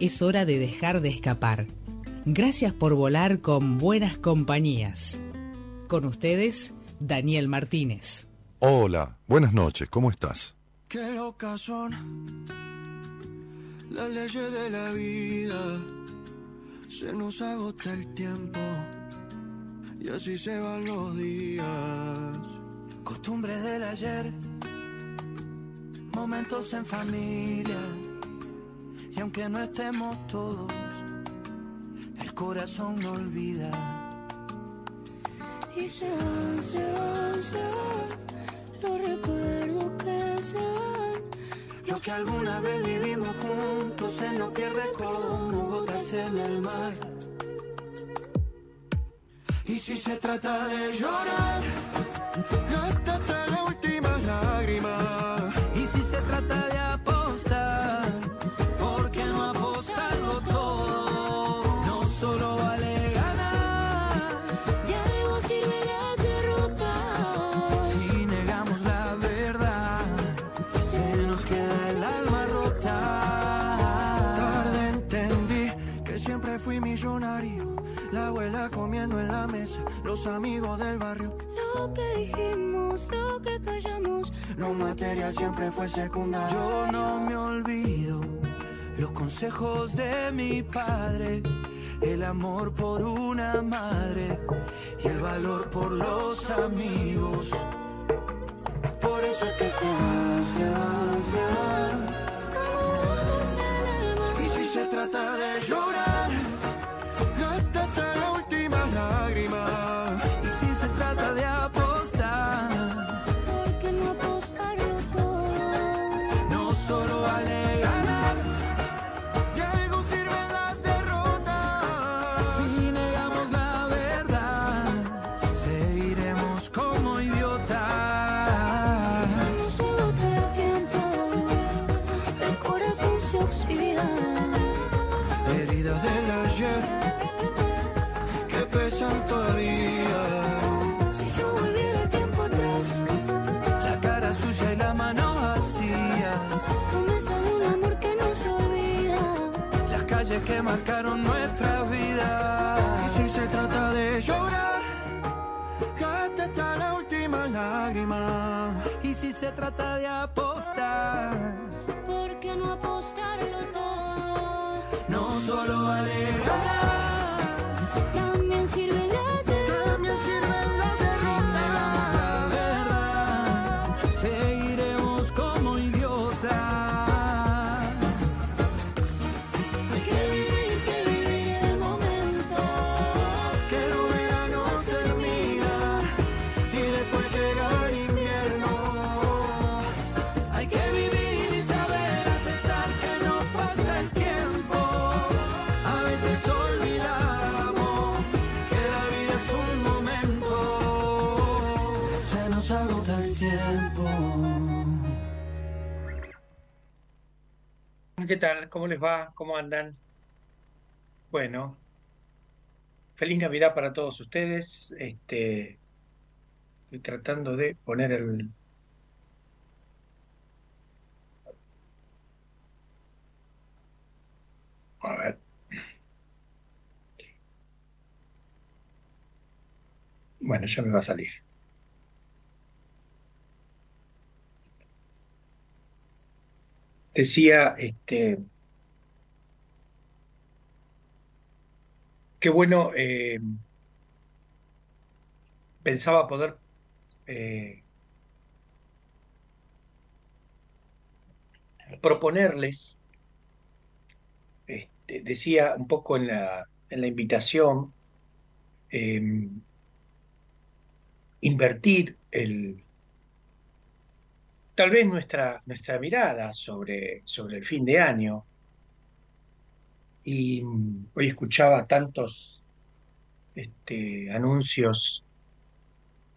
es hora de dejar de escapar. Gracias por volar con buenas compañías. Con ustedes, Daniel Martínez. Hola, buenas noches, ¿cómo estás? Qué locas son las leyes de la vida. Se nos agota el tiempo y así se van los días. Costumbres del ayer, momentos en familia y aunque no estemos todos, el corazón no olvida. Y se van, se van, se van, los recuerdos que se van. Lo que alguna vez vivimos juntos se nos pierde como gotas en el mar. Y si se trata de llorar, hasta la última lágrima. Los amigos del barrio. Lo que dijimos, lo que callamos, lo material siempre fue secundario. Yo no me olvido los consejos de mi padre, el amor por una madre y el valor por los amigos. Por eso es que se va, se va, se va. Y si se trata de llorar si se trata de apostar, ¿Por qué no apostarlo todo? No solo vale ganar, ¿Qué tal? ¿Cómo les va? ¿Cómo andan? Bueno, feliz Navidad para todos ustedes. Este, estoy tratando de poner el... A ver. Bueno, ya me va a salir. Decía, este, qué bueno, eh, pensaba poder eh, proponerles, este, decía un poco en la, en la invitación, eh, invertir el, tal vez nuestra, nuestra mirada sobre, sobre el fin de año, y mm, hoy escuchaba tantos este, anuncios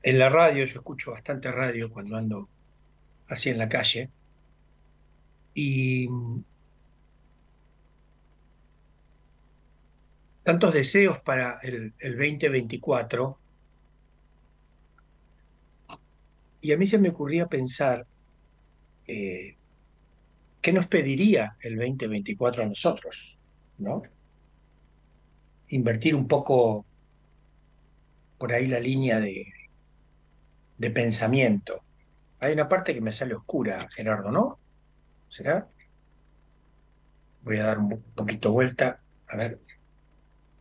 en la radio, yo escucho bastante radio cuando ando así en la calle, y mm, tantos deseos para el, el 2024, y a mí se me ocurría pensar, eh, ¿qué nos pediría el 2024 a nosotros? ¿No? Invertir un poco por ahí la línea de, pensamiento. Hay una parte que me sale oscura, Gerardo, ¿no? ¿Será? Voy a dar un poquito vuelta. A ver.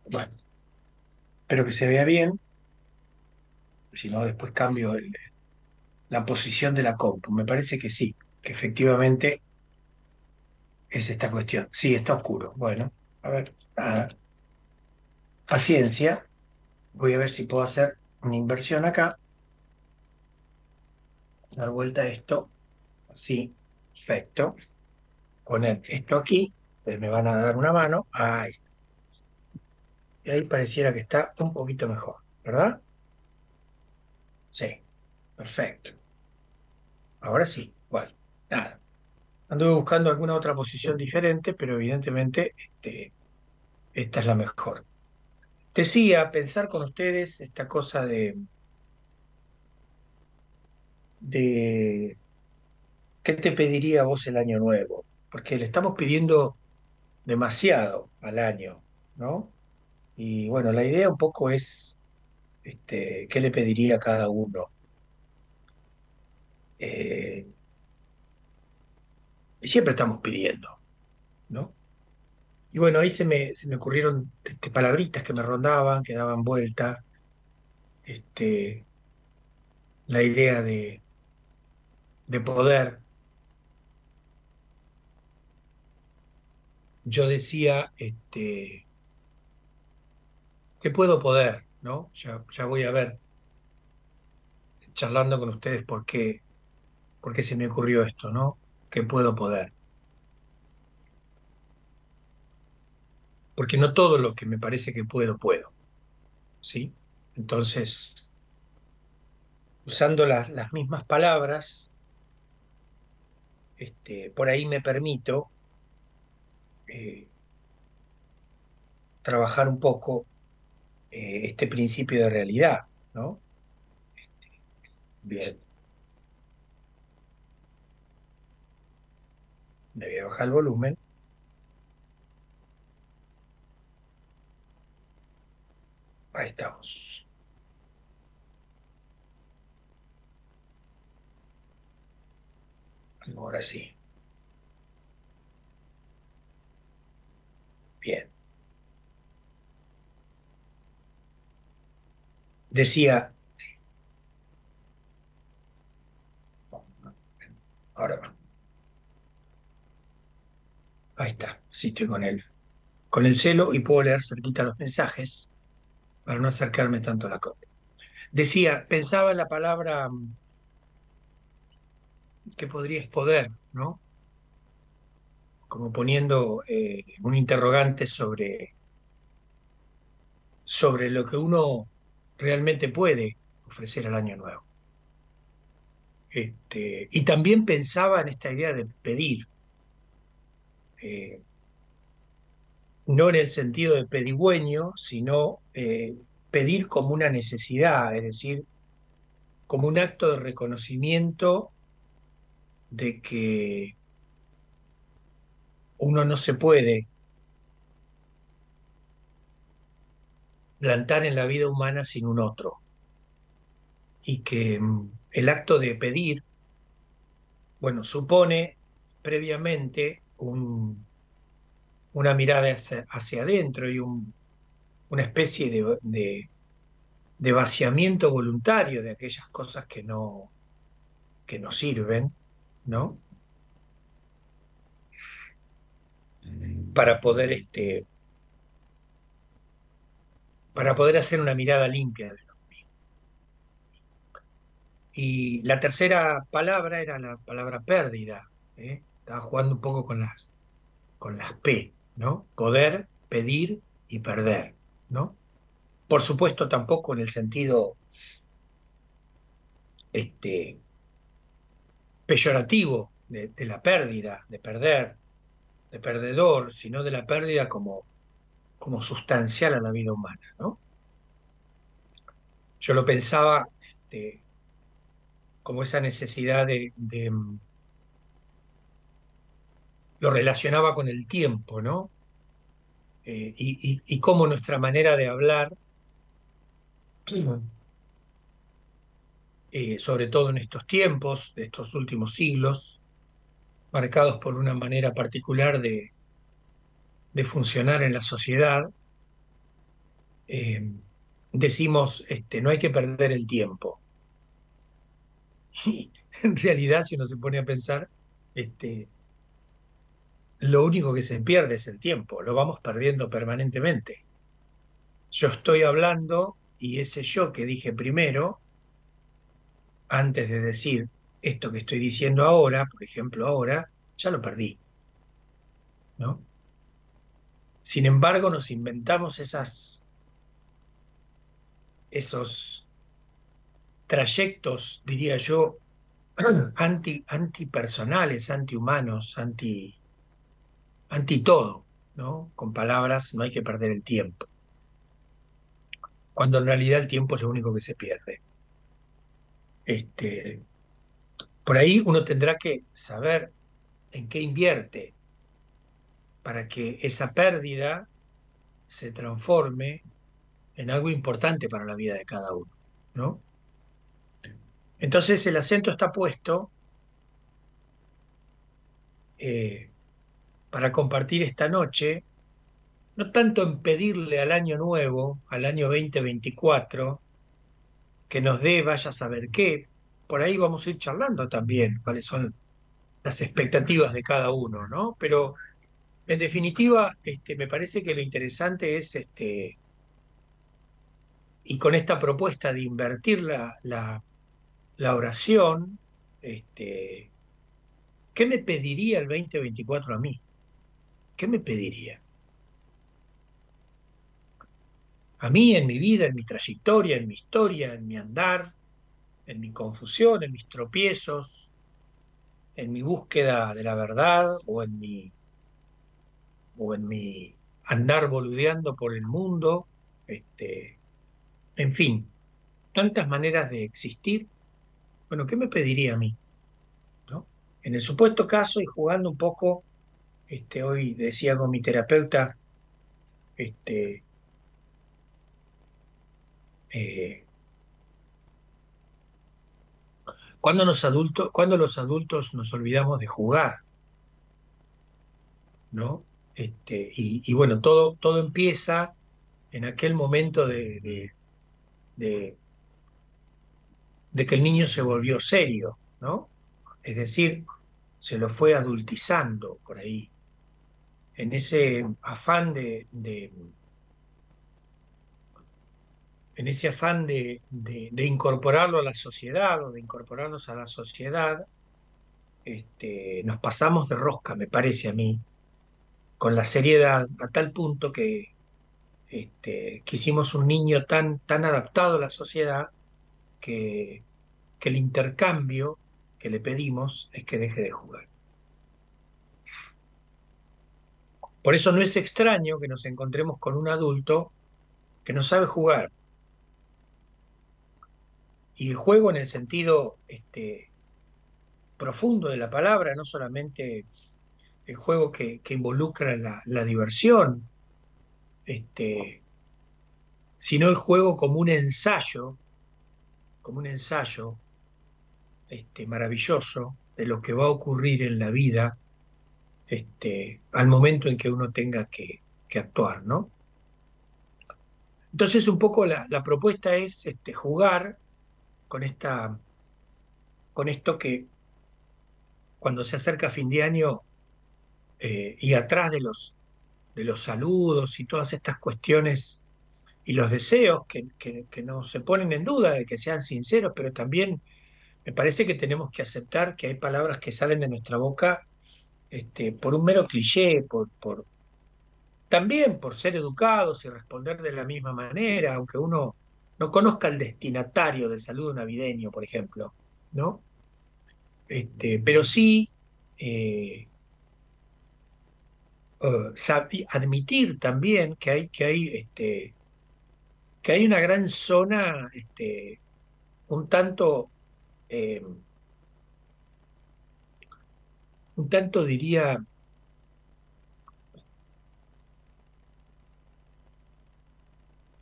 Bueno. Espero que se vea bien. Si no, después cambio la posición de la compu. Me parece que sí, efectivamente es esta cuestión. Sí, está oscuro. Bueno, a ver. Paciencia. Voy a ver si puedo hacer una inversión acá. Dar vuelta a esto. Sí, perfecto. Poner esto aquí. Me van a dar una mano. Ahí. Y ahí pareciera que está un poquito mejor, ¿verdad? Sí, perfecto. Ahora sí, igual. Nada. Anduve buscando alguna otra posición diferente, pero evidentemente este, esta es la mejor. Decía, pensar con ustedes esta cosa de, de ¿qué te pediría vos el año nuevo? Porque le estamos pidiendo demasiado al año, ¿no? Y bueno, la idea un poco es este, qué le pediría a cada uno. Eh, y siempre estamos pidiendo, ¿no? Y bueno, ahí se me, se me ocurrieron este, palabritas que me rondaban, que daban vuelta, este, la idea de, de poder. Yo decía, este, que puedo poder, ¿no? Ya, ya voy a ver, charlando con ustedes, por qué, por qué se me ocurrió esto, ¿no? Que puedo poder. Porque no todo lo que me parece que puedo, puedo, ¿sí? Entonces, usando las, mismas palabras, este, por ahí me permito eh, trabajar un poco eh, este principio de realidad, ¿no? Bien. A bajar el volumen. Ahí estamos. Ahora sí. Bien. Decía, ahora va. Ahí está. Sí, estoy con. Con el celo y puedo leer cerquita los mensajes para no acercarme tanto a la copia. Decía, pensaba en la palabra mm, que podría es poder, ¿no? Como poniendo eh, un interrogante sobre, sobre lo que uno realmente puede ofrecer al año nuevo. Este, y también pensaba en esta idea de pedir, eh, no en el sentido de pedigüeño, sino eh, pedir como una necesidad, es decir, como un acto de reconocimiento de que uno no se puede plantar en la vida humana sin un otro. Y que mm, el acto de pedir, bueno, supone previamente un, una mirada hacia, adentro y un, una especie de, vaciamiento voluntario de aquellas cosas que no, que no sirven, ¿no? Para poder este, para poder hacer una mirada limpia de lo mismo. Y la tercera palabra era la palabra pérdida. ¿eh? Estaba jugando un poco con las, con las P, ¿no? Poder, pedir y perder, ¿no? Por supuesto, tampoco en el sentido este, peyorativo de, la pérdida, de perder, de perdedor, sino de la pérdida como, como sustancial a la vida humana, ¿no? Yo lo pensaba este, como esa necesidad de, de, lo relacionaba con el tiempo, ¿no? Eh, y, cómo nuestra manera de hablar, eh, sobre todo en estos tiempos, de estos últimos siglos, marcados por una manera particular de, de funcionar en la sociedad, eh, decimos, este, no hay que perder el tiempo. Y en realidad, si uno se pone a pensar, este, lo único que se pierde es el tiempo, lo vamos perdiendo permanentemente. Yo estoy hablando y ese yo que dije primero, antes de decir esto que estoy diciendo ahora, por ejemplo ahora, ya lo perdí. ¿no? Sin embargo, nos inventamos esas, esos trayectos, diría yo, anti, antipersonales, antihumanos, anti, anti todo, ¿no? Con palabras, no hay que perder el tiempo. Cuando en realidad el tiempo es lo único que se pierde. Este, por ahí uno tendrá que saber en qué invierte para que esa pérdida se transforme en algo importante para la vida de cada uno, ¿no? Entonces el acento está puesto eh, para compartir esta noche, no tanto en pedirle al año nuevo, al año 2024, que nos dé vaya a saber qué, por ahí vamos a ir charlando también cuáles son las expectativas de cada uno, ¿no? Pero en definitiva, este, me parece que lo interesante es, este, y con esta propuesta de invertir la, la, la oración, este, ¿qué me pediría el 2024 a mí? ¿Qué me pediría? A mí, en mi vida, en mi trayectoria, en mi historia, en mi andar, en mi confusión, en mis tropiezos, en mi búsqueda de la verdad o en mi o en mi andar boludeando por el mundo, este, en fin, tantas maneras de existir. Bueno, ¿qué me pediría a mí? ¿No? En el supuesto caso, y jugando un poco, este, hoy decía con mi terapeuta, este, eh, ¿cuándo, los adultos, ¿cuándo los adultos nos olvidamos de jugar? ¿No? Este, y, bueno, todo, todo empieza en aquel momento de, de, que el niño se volvió serio, ¿no? Es decir, se lo fue adultizando por ahí, en ese afán de, en ese afán de, incorporarlo a la sociedad o de incorporarnos a la sociedad, este, nos pasamos de rosca, me parece a mí, con la seriedad a tal punto que, este, que hicimos un niño tan, tan adaptado a la sociedad que, que el intercambio que le pedimos es que deje de jugar. Por eso no es extraño que nos encontremos con un adulto que no sabe jugar. Y el juego en el sentido este, profundo de la palabra, no solamente el juego que, involucra la, la diversión, este, sino el juego como un ensayo, como un ensayo este, maravilloso de lo que va a ocurrir en la vida este, al momento en que uno tenga que, actuar, ¿no? Entonces un poco la, propuesta es este, jugar con esta, con esto que cuando se acerca fin de año eh, y atrás de los, saludos y todas estas cuestiones y los deseos que, que, no se ponen en duda de que sean sinceros, pero también me parece que tenemos que aceptar que hay palabras que salen de nuestra boca este, por un mero cliché, por, también por ser educados y responder de la misma manera, aunque uno no conozca el destinatario del saludo navideño, por ejemplo, ¿no? Este, pero sí eh, eh, admitir también que hay, que hay, este, que hay una gran zona, un tanto, eh, un tanto diría,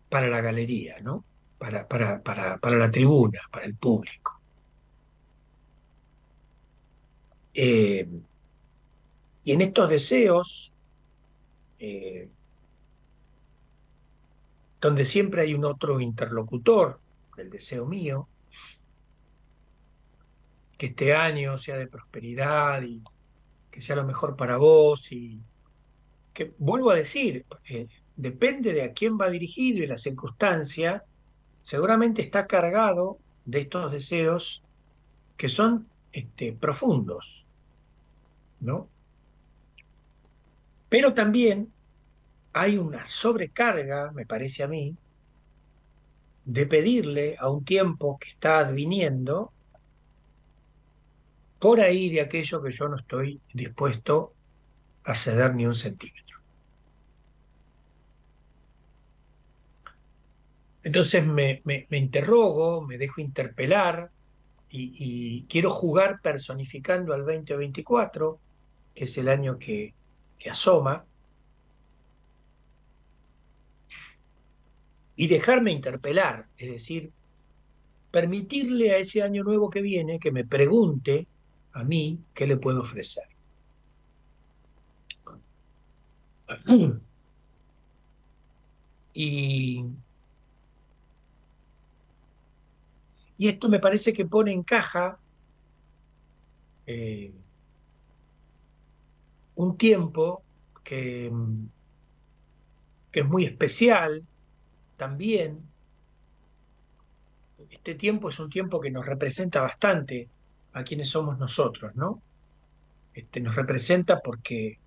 para la galería, ¿no? Para, para, para, para la tribuna, para el público. Eh, y en estos deseos, eh, donde siempre hay un otro interlocutor del deseo mío, que este año sea de prosperidad y que sea lo mejor para vos y que vuelvo a decir, eh, depende de a quién va dirigido y la circunstancia, seguramente está cargado de estos deseos que son este, profundos, ¿no? Pero también hay una sobrecarga, me parece a mí, de pedirle a un tiempo que está adviniendo por ahí de aquello que yo no estoy dispuesto a ceder ni un centímetro. Entonces me, interrogo, me dejo interpelar y, y quiero jugar personificando al 2024, que es el año que, que asoma, y dejarme interpelar, es decir, permitirle a ese año nuevo que viene que me pregunte a mí qué le puedo ofrecer. Y, y esto me parece que pone en caja eh, un tiempo que, que es muy especial también. Este tiempo es un tiempo que nos representa bastante a quienes somos nosotros, ¿no? Este, nos representa porque,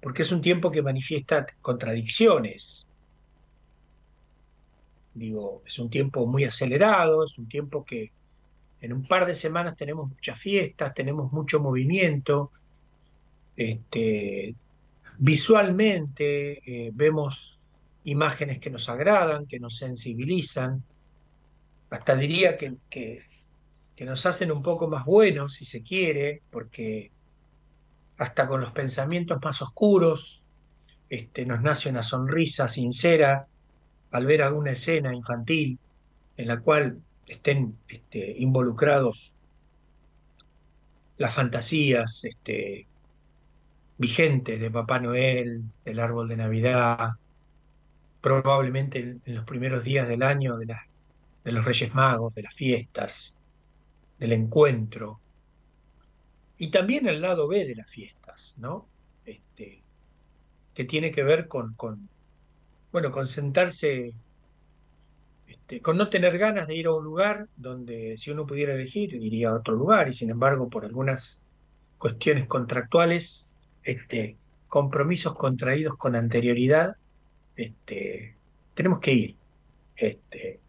porque es un tiempo que manifiesta contradicciones. Digo, es un tiempo muy acelerado, es un tiempo que en un par de semanas tenemos muchas fiestas, tenemos mucho movimiento, este, visualmente eh, vemos imágenes que nos agradan, que nos sensibilizan, hasta diría que, que, que nos hacen un poco más buenos, si se quiere, porque hasta con los pensamientos más oscuros este, nos nace una sonrisa sincera al ver alguna escena infantil en la cual estén este, involucrados las fantasías este, vigentes de Papá Noel, del árbol de Navidad, probablemente en, los primeros días del año de los Reyes Magos, de las fiestas, del encuentro, y también el lado B de las fiestas, ¿no? Este, que tiene que ver con, bueno, con sentarse, este, con no tener ganas de ir a un lugar donde si uno pudiera elegir, iría a otro lugar, y sin embargo, por algunas cuestiones contractuales, este, compromisos contraídos con anterioridad, este, tenemos que ir este,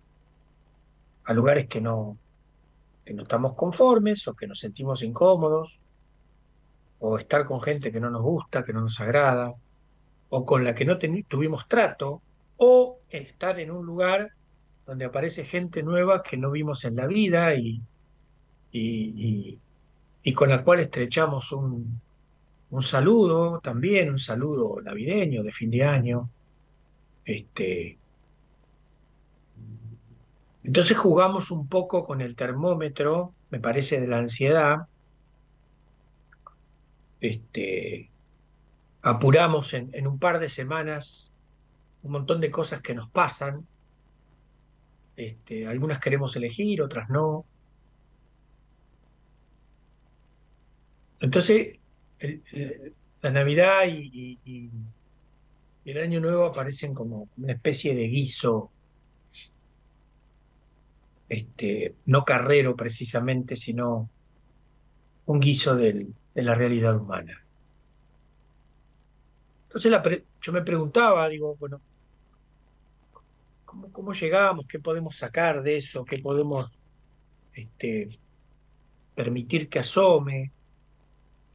a lugares que no, que no estamos conformes o que nos sentimos incómodos, o estar con gente que no nos gusta, que no nos agrada, o con la que no tuvimos trato, o estar en un lugar donde aparece gente nueva que no vimos en la vida y, y, y- y con la cual estrechamos un, un saludo también, un saludo navideño de fin de año. Este, entonces jugamos un poco con el termómetro, me parece, de la ansiedad. Este, apuramos en, un par de semanas un montón de cosas que nos pasan. Este, algunas queremos elegir, otras no. Entonces, la Navidad y el Año Nuevo aparecen como una especie de guiso, este, no carrero precisamente, sino un guiso del- de la realidad humana. Entonces yo me preguntaba, digo, bueno, ¿cómo, llegamos? ¿Qué podemos sacar de eso? ¿Qué podemos este, permitir que asome?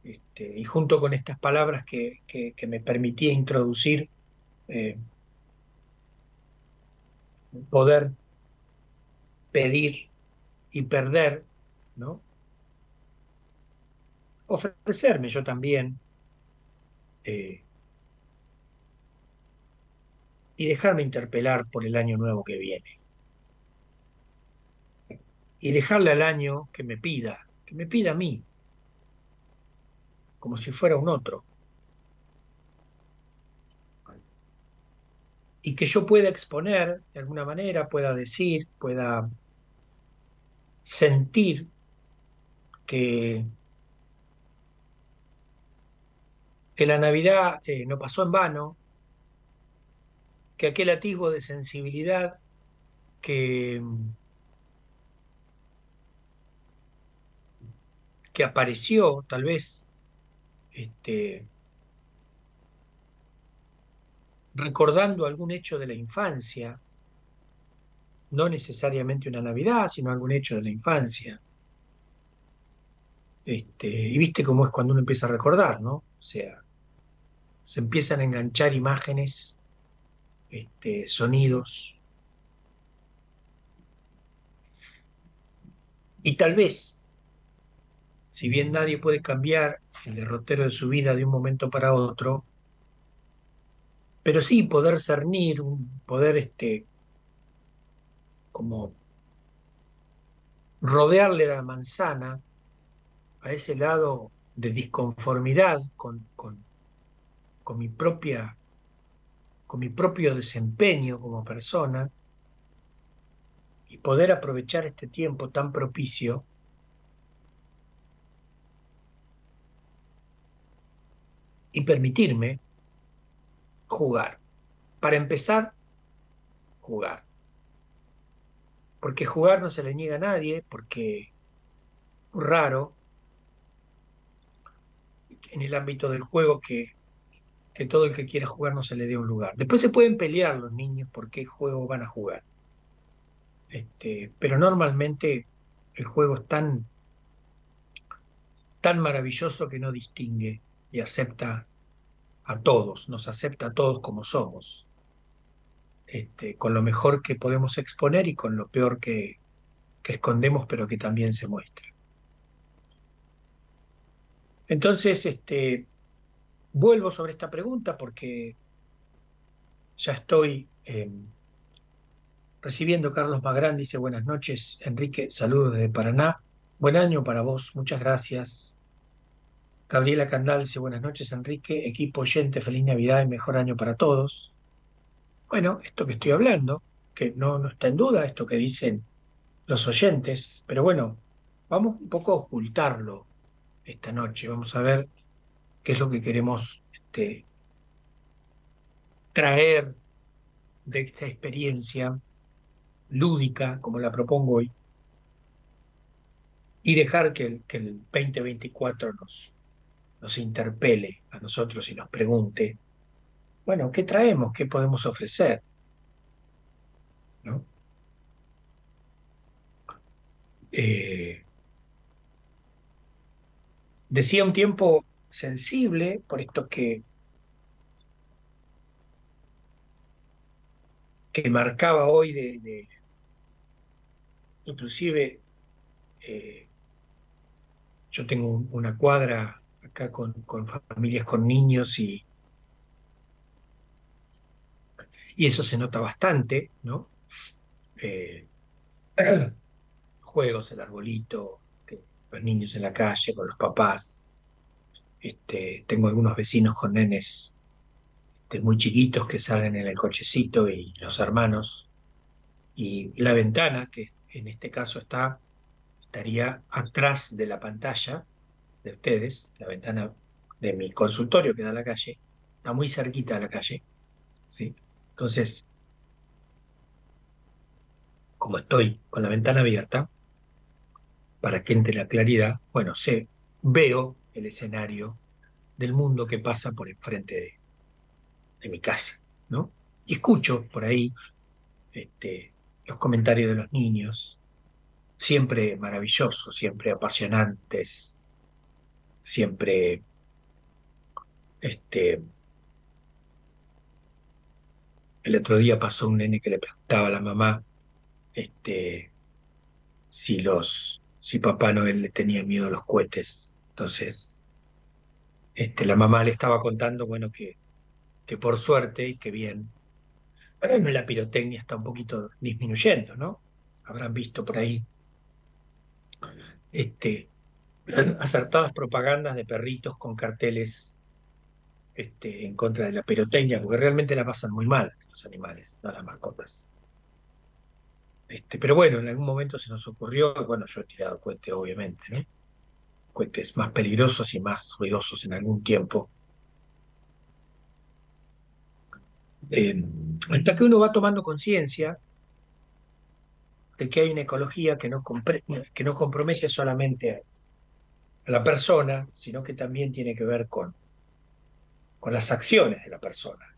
Este, y junto con estas palabras que me permitía introducir, eh, poder pedir y perder, ¿no? Ofrecerme yo también eh, y dejarme interpelar por el año nuevo que viene. Y dejarle al año que me pida, que me pida a mí, como si fuera un otro. Y que yo pueda exponer de alguna manera, pueda decir, pueda sentir que, que la Navidad eh, no pasó en vano, que aquel atisbo de sensibilidad que, que apareció tal vez este, recordando algún hecho de la infancia, no necesariamente una Navidad, sino algún hecho de la infancia. Este, y viste cómo es cuando uno empieza a recordar, ¿no? O sea, se empiezan a enganchar imágenes, este, sonidos. Y tal vez, si bien nadie puede cambiar el derrotero de su vida de un momento para otro, pero sí poder cernir, poder este, como rodearle la manzana a ese lado de disconformidad con, con, mi propia, con mi propio desempeño como persona y poder aprovechar este tiempo tan propicio y permitirme jugar. Para empezar, jugar. Porque jugar no se le niega a nadie, porque raro en el ámbito del juego que, que todo el que quiera jugar no se le dé un lugar. Después se pueden pelear los niños por qué juego van a jugar. Este, pero normalmente el juego es tan, tan maravilloso que no distingue y acepta a todos, nos acepta a todos como somos, este, con lo mejor que podemos exponer y con lo peor que, escondemos, pero que también se muestra. Entonces, este, vuelvo sobre esta pregunta porque ya estoy eh, recibiendo Carlos Magrán, dice buenas noches, Enrique, saludos desde Paraná, buen año para vos, muchas gracias. Gabriela Candal dice buenas noches, Enrique, equipo oyente, feliz Navidad y mejor año para todos. Bueno, esto que estoy hablando, que no, está en duda, esto que dicen los oyentes, pero bueno, vamos un poco a ocultarlo esta noche, vamos a ver qué es lo que queremos este, traer de esta experiencia lúdica, como la propongo hoy, y dejar que el, que el 2024 nos, nos interpele a nosotros y nos pregunte, bueno, ¿qué traemos? ¿Qué podemos ofrecer? ¿No? Eh, decía un tiempo sensible, por esto que, que marcaba hoy de, inclusive eh, yo tengo un- una cuadra acá con familias con niños y, y eso se nota bastante, ¿no? Eh, juegos, el arbolito, los niños en la calle con los papás. Este, tengo algunos vecinos con nenes este, muy chiquitos que salen en el cochecito y los hermanos. Y la ventana, que en este caso está, estaría atrás de la pantalla de ustedes, la ventana de mi consultorio que da a la calle, está muy cerquita de la calle, ¿sí? Entonces, como estoy con la ventana abierta, para que entre la claridad, bueno, sé, veo el escenario del mundo que pasa por enfrente de, de mi casa, ¿no? Y escucho por ahí este, los comentarios de los niños, siempre maravillosos, siempre apasionantes, siempre este, el otro día pasó un nene que le preguntaba a la mamá este, si los, si Papá Noel le tenía miedo a los cohetes. Entonces, este, la mamá le estaba contando, bueno, que, que por suerte y que bien, la pirotecnia está un poquito disminuyendo, ¿no? Habrán visto por ahí este, acertadas propagandas de perritos con carteles este, en contra de la pirotecnia, porque realmente la pasan muy mal animales, no las mascotas. Este, pero bueno, en algún momento se nos ocurrió, bueno, yo he tirado cohetes, obviamente, ¿no? Cohetes más peligrosos y más ruidosos en algún tiempo. Hasta que uno va tomando conciencia de que hay una ecología que no, que no compromete solamente a la persona, sino que también tiene que ver con, con las acciones de la persona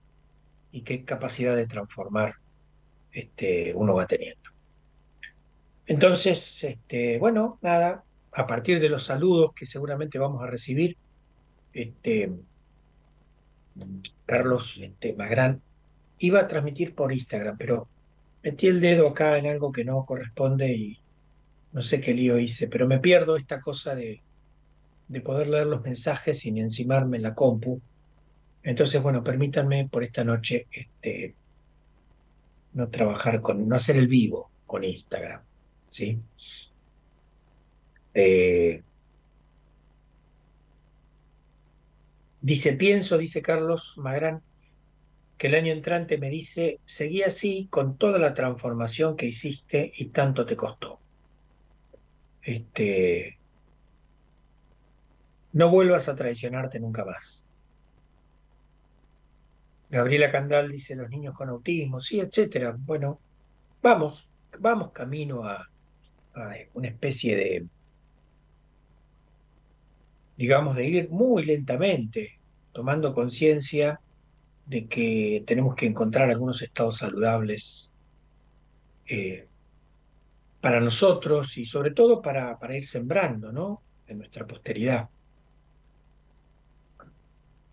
y qué capacidad de transformar este, uno va teniendo. Entonces, este, bueno, nada, a partir de los saludos que seguramente vamos a recibir, este, Carlos este, Magrán iba a transmitir por Instagram, pero metí el dedo acá en algo que no corresponde y no sé qué lío hice, pero me pierdo esta cosa de, de poder leer los mensajes sin encimarme en la compu. Entonces, bueno, permítanme por esta noche este, no trabajar con, no hacer el vivo con Instagram, ¿sí? Eh, dice, pienso, dice Carlos Magrán, que el año entrante me dice, seguí así con toda la transformación que hiciste y tanto te costó. Este, no vuelvas a traicionarte nunca más. Gabriela Candal dice, los niños con autismo, sí, etcétera. Bueno, vamos, vamos camino a, una especie de, digamos, de ir muy lentamente, tomando conciencia de que tenemos que encontrar algunos estados saludables eh, para nosotros y sobre todo para, para ir sembrando, ¿no? En nuestra posteridad.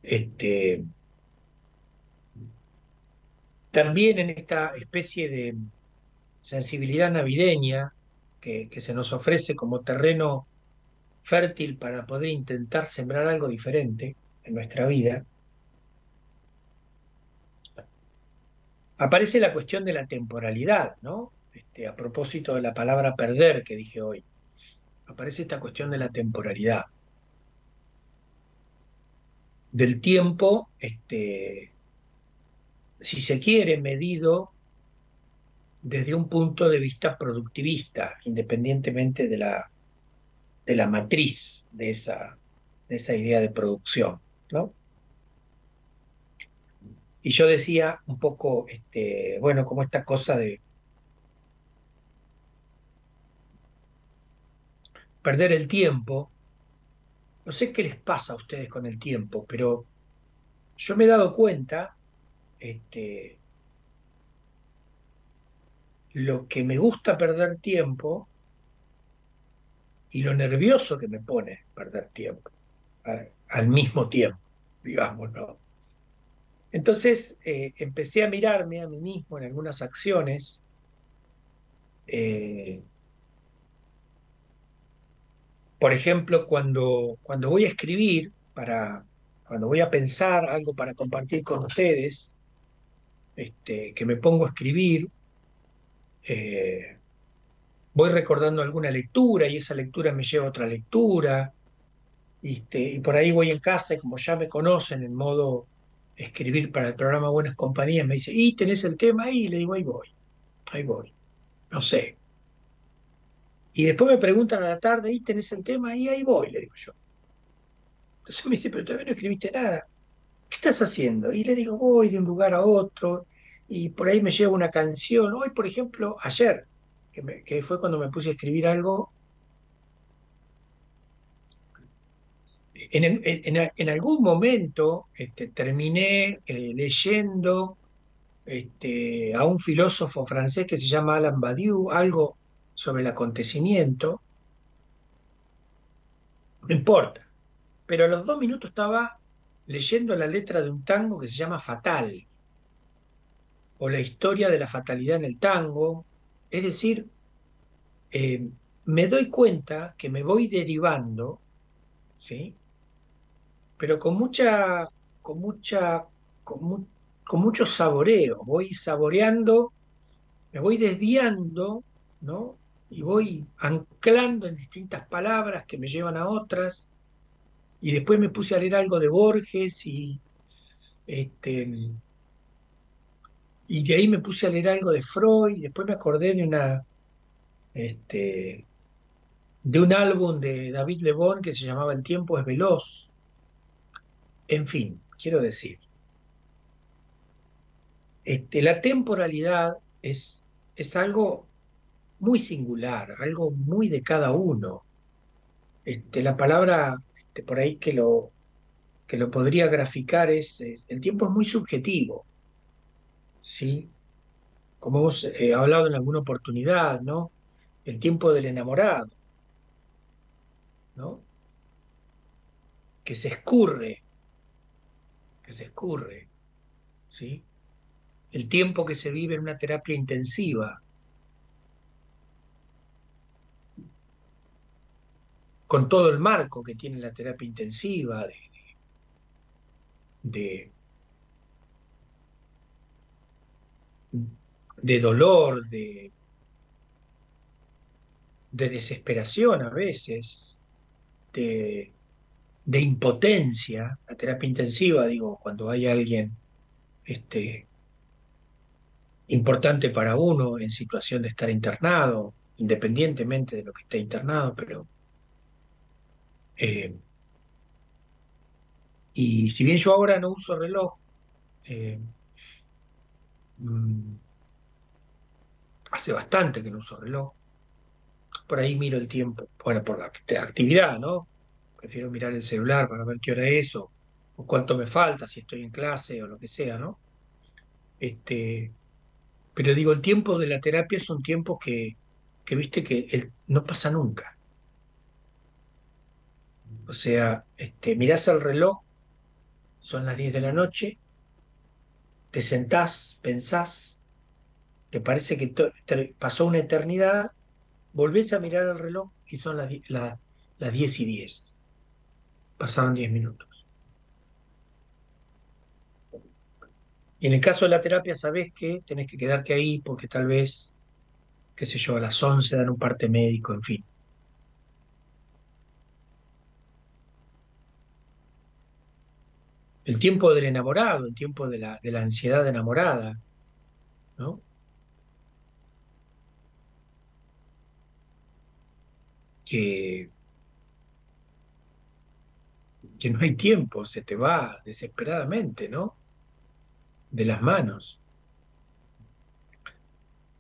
Este, también en esta especie de sensibilidad navideña que, se nos ofrece como terreno fértil para poder intentar sembrar algo diferente en nuestra vida, aparece la cuestión de la temporalidad, ¿no? Este, a propósito de la palabra perder que dije hoy, aparece esta cuestión de la temporalidad, del tiempo, este, si se quiere, medido desde un punto de vista productivista, independientemente de la, de la matriz de esa, de esa idea de producción, ¿no? Y yo decía un poco, este, bueno, como esta cosa de perder el tiempo. No sé qué les pasa a ustedes con el tiempo, pero yo me he dado cuenta, este, lo que me gusta perder tiempo y lo nervioso que me pone perder tiempo al mismo tiempo, digamos, ¿no? Entonces eh, empecé a mirarme a mí mismo en algunas acciones. eh, por ejemplo, cuando, cuando voy a escribir, para, cuando voy a pensar algo para compartir con ustedes, este, que me pongo a escribir, eh, voy recordando alguna lectura y esa lectura me lleva a otra lectura. este, y por ahí voy en casa y como ya me conocen en modo escribir para el programa Buenas Compañías, me dice, ¿y tenés el tema ahí? Y le digo, ahí voy, ahí voy, no sé. Y después me preguntan a la tarde, ¿y tenés el tema ahí? Ahí voy, le digo yo. Entonces me dice, pero todavía no escribiste nada. ¿Qué estás haciendo? Y le digo, voy de un lugar a otro y por ahí me llevo una canción. Hoy, por ejemplo, ayer, que, fue cuando me puse a escribir algo, en algún momento este, terminé eh, leyendo este, a un filósofo francés que se llama Alain Badiou, algo sobre el acontecimiento, no importa, pero a los dos minutos estaba leyendo la letra de un tango que se llama Fatal, o la historia de la fatalidad en el tango, es decir, eh, me doy cuenta que me voy derivando, ¿sí? Pero con mucha, con mucha, con, mu- con mucho saboreo, voy saboreando, me voy desviando, ¿no? Y voy anclando en distintas palabras que me llevan a otras, y después me puse a leer algo de Borges y este, y de ahí me puse a leer algo de Freud, y después me acordé de una, este, de un álbum de David Lebón que se llamaba El tiempo es veloz. En fin, quiero decir, este, la temporalidad es, es algo muy singular, algo muy de cada uno. Este, la palabra por ahí que lo, que lo podría graficar es, es- el tiempo es muy subjetivo, ¿sí? Como hemos eh, hablado en alguna oportunidad, ¿no? El tiempo del enamorado, ¿no? Que se escurre, que se escurre, ¿sí? El tiempo que se vive en una terapia intensiva, con todo el marco que tiene la terapia intensiva, de, de, dolor, de, de desesperación a veces, de, de impotencia. La terapia intensiva, digo, cuando hay alguien este, importante para uno en situación de estar internado, independientemente de lo que esté internado, pero... eh, y si bien yo ahora no uso reloj, eh, mm, hace bastante que no uso reloj, por ahí miro el tiempo, bueno, por la act- actividad, ¿no? Prefiero mirar el celular para ver qué hora es o, cuánto me falta, si estoy en clase o lo que sea, ¿no? Este, pero digo, el tiempo de la terapia es un tiempo que, que viste que no pasa nunca. O sea, este, mirás el reloj, son las 10 de la noche, te sentás, pensás, te parece que te- pasó una eternidad, volvés a mirar el reloj y son las, la- las 10 y 10. Pasaron 10 minutos. Y en el caso de la terapia, sabés que tenés que quedarte ahí porque tal vez, qué sé yo, a las 11 dan un parte médico, en fin. El tiempo del enamorado, el tiempo de la, de la ansiedad enamorada, ¿no? Que, que no hay tiempo, se te va desesperadamente, ¿no? De las manos.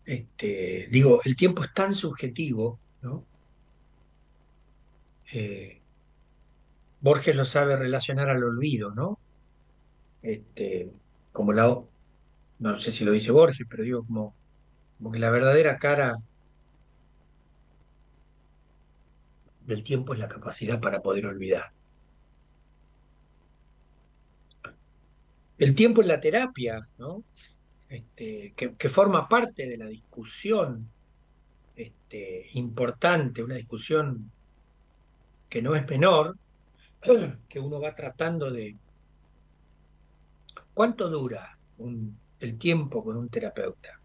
Este, digo, el tiempo es tan subjetivo, ¿no? Eh, Borges lo sabe relacionar al olvido, ¿no? Este, como la, no sé si lo dice Borges, pero digo como, que la verdadera cara del tiempo es la capacidad para poder olvidar. El tiempo en la terapia. Este, que, que forma parte de la discusión este, importante, una discusión que no es menor, que uno va tratando de... ¿Cuánto dura el tiempo con un terapeuta?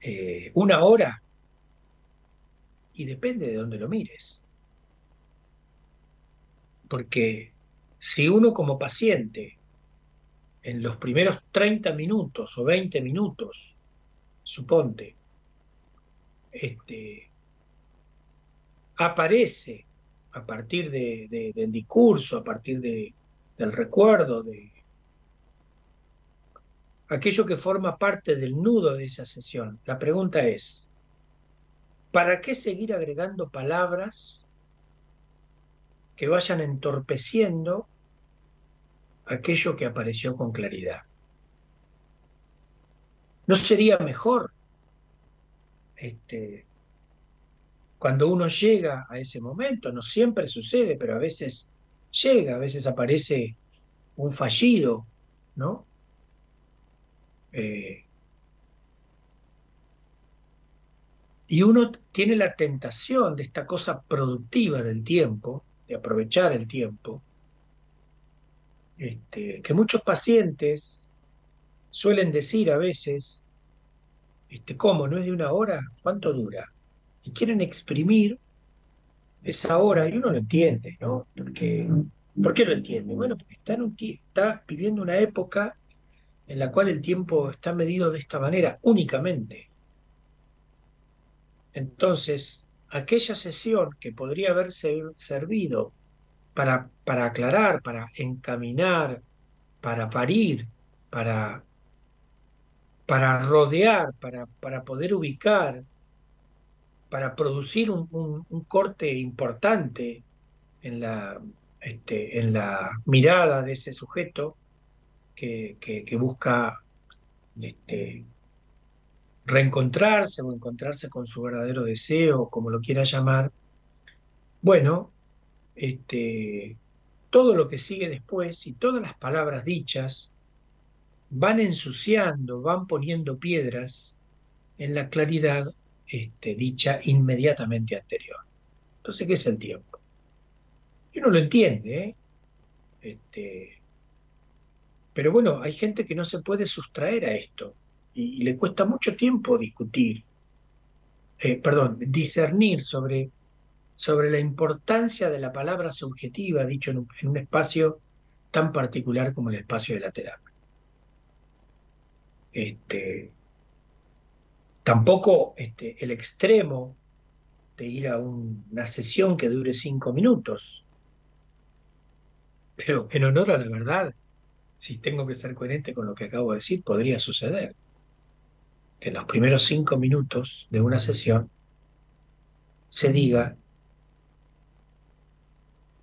Eh, ¿Una hora? Y depende de dónde lo mires. Porque si uno como paciente en los primeros 30 minutos o 20 minutos, suponte, este, aparece a partir de- de- del discurso, a partir de- del recuerdo, de aquello que forma parte del nudo de esa sesión. La pregunta es, ¿para qué seguir agregando palabras que vayan entorpeciendo aquello que apareció con claridad. ¿No sería mejor este, cuando uno llega a ese momento? No siempre sucede, pero a veces llega, a veces aparece un fallido, ¿no? Eh, y uno tiene la tentación de esta cosa productiva del tiempo, de aprovechar el tiempo, este, que muchos pacientes suelen decir a veces, este, ¿cómo? ¿No es de una hora? ¿Cuánto dura? Y quieren exprimir esa hora y uno lo entiende, ¿no? Porque, ¿Por qué lo entiende? Bueno, porque está, está viviendo una época en la cual el tiempo está medido de esta manera únicamente. Entonces, aquella sesión que podría haber ser- servido para, para aclarar, para encaminar, para parir, para, para rodear, para, para poder ubicar, para producir un, corte importante en la, este, en la mirada de ese sujeto que busca este, reencontrarse o encontrarse con su verdadero deseo, como lo quiera llamar. Bueno, este, todo lo que sigue después y todas las palabras dichas van ensuciando, van poniendo piedras en la claridad este, dicha inmediatamente anterior. Entonces, ¿qué es el tiempo? Y uno lo entiende, ¿eh? Este, pero bueno, hay gente que no se puede sustraer a esto y, le cuesta mucho tiempo discutir, eh, perdón, discernir sobre, sobre la importancia de la palabra subjetiva, dicho en un, en un espacio tan particular como el espacio de la terapia. Este, tampoco este, el extremo de ir a un- una sesión que dure cinco minutos, pero en honor a la verdad, si tengo que ser coherente con lo que acabo de decir, podría suceder que en los primeros cinco minutos de una sesión se diga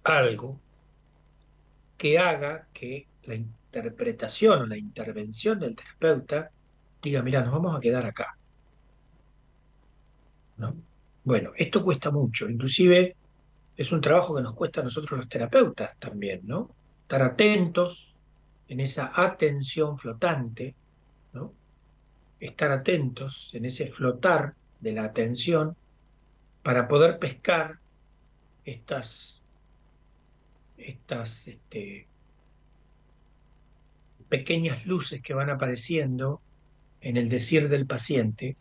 algo que haga que la interpretación o la intervención del terapeuta diga, mira, nos vamos a quedar acá. ¿No? Bueno, esto cuesta mucho, inclusive es un trabajo que nos cuesta a nosotros los terapeutas también, ¿no? Estar atentos en esa atención flotante. Estar atentos en ese flotar de la atención para poder pescar estas, estas este, pequeñas luces que van apareciendo en el decir del paciente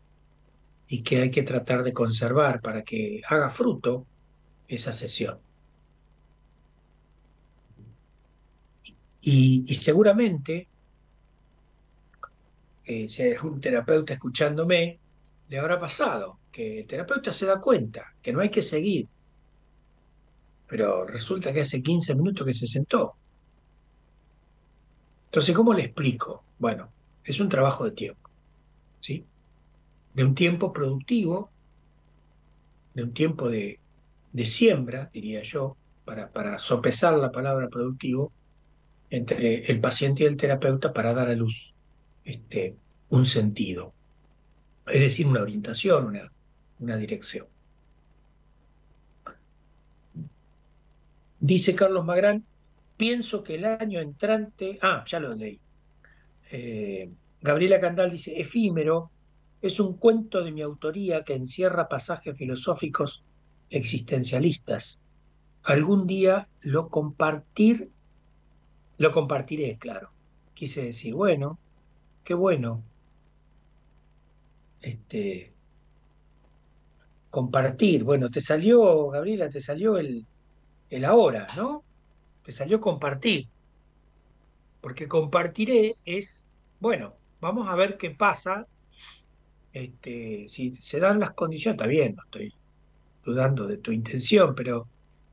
y que hay que tratar de conservar para que haga fruto esa sesión. Y, seguramente, eh, si hay algún terapeuta escuchándome, le habrá pasado que el terapeuta se da cuenta que no hay que seguir, pero resulta que hace 15 minutos que se sentó. Entonces, ¿cómo le explico? Bueno, es un trabajo de tiempo, ¿sí? De un tiempo productivo, de un tiempo de, de siembra, diría yo, para, para sopesar la palabra productivo entre el paciente y el terapeuta para dar a luz este, un sentido, es decir, una orientación, una, una dirección. Dice Carlos Magrán, pienso que el año entrante, ah, ya lo leí. Eh, Gabriela Candal dice, efímero es un cuento de mi autoría que encierra pasajes filosóficos existencialistas. Algún día lo compartir, lo compartiré, claro. Quise decir, bueno, qué bueno. Este, compartir, bueno, te salió, Gabriela, te salió el, el ahora, ¿no? Te salió compartir. Porque compartiré es, bueno, vamos a ver qué pasa. Este, si se dan las condiciones, está bien, no estoy dudando de tu intención, pero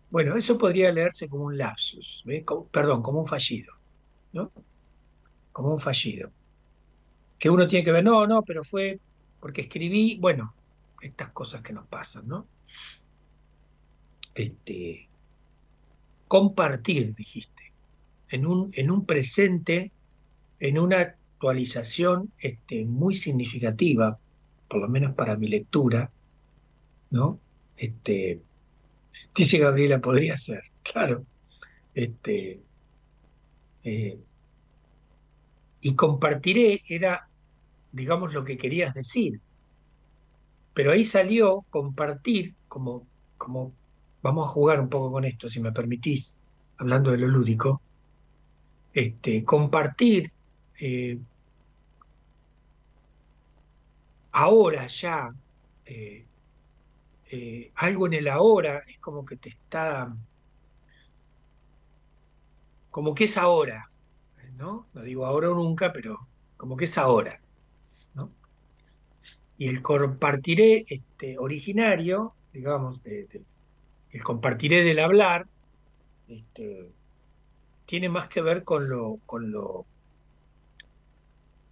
bueno, eso podría leerse como un lapsus, perdón, como un fallido, ¿no? Como un fallido. Que uno tiene que ver, no, no, pero fue porque escribí, bueno, estas cosas que nos pasan, ¿no? Este, compartir, dijiste, en un, en un presente, en una actualización este, muy significativa, por lo menos para mi lectura, ¿no? Este, dice Gabriela, podría ser, claro. Este, eh, y compartiré era, digamos, lo que querías decir. Pero ahí salió compartir, como, como vamos a jugar un poco con esto, si me permitís, hablando de lo lúdico, este, compartir eh, ahora ya, eh, eh, algo en el ahora es como que te está, como que es ahora, ¿no? No digo ahora o nunca, pero como que es ahora, ¿no? Y el compartiré este, originario, digamos, el compartiré del hablar, este, tiene más que ver con lo,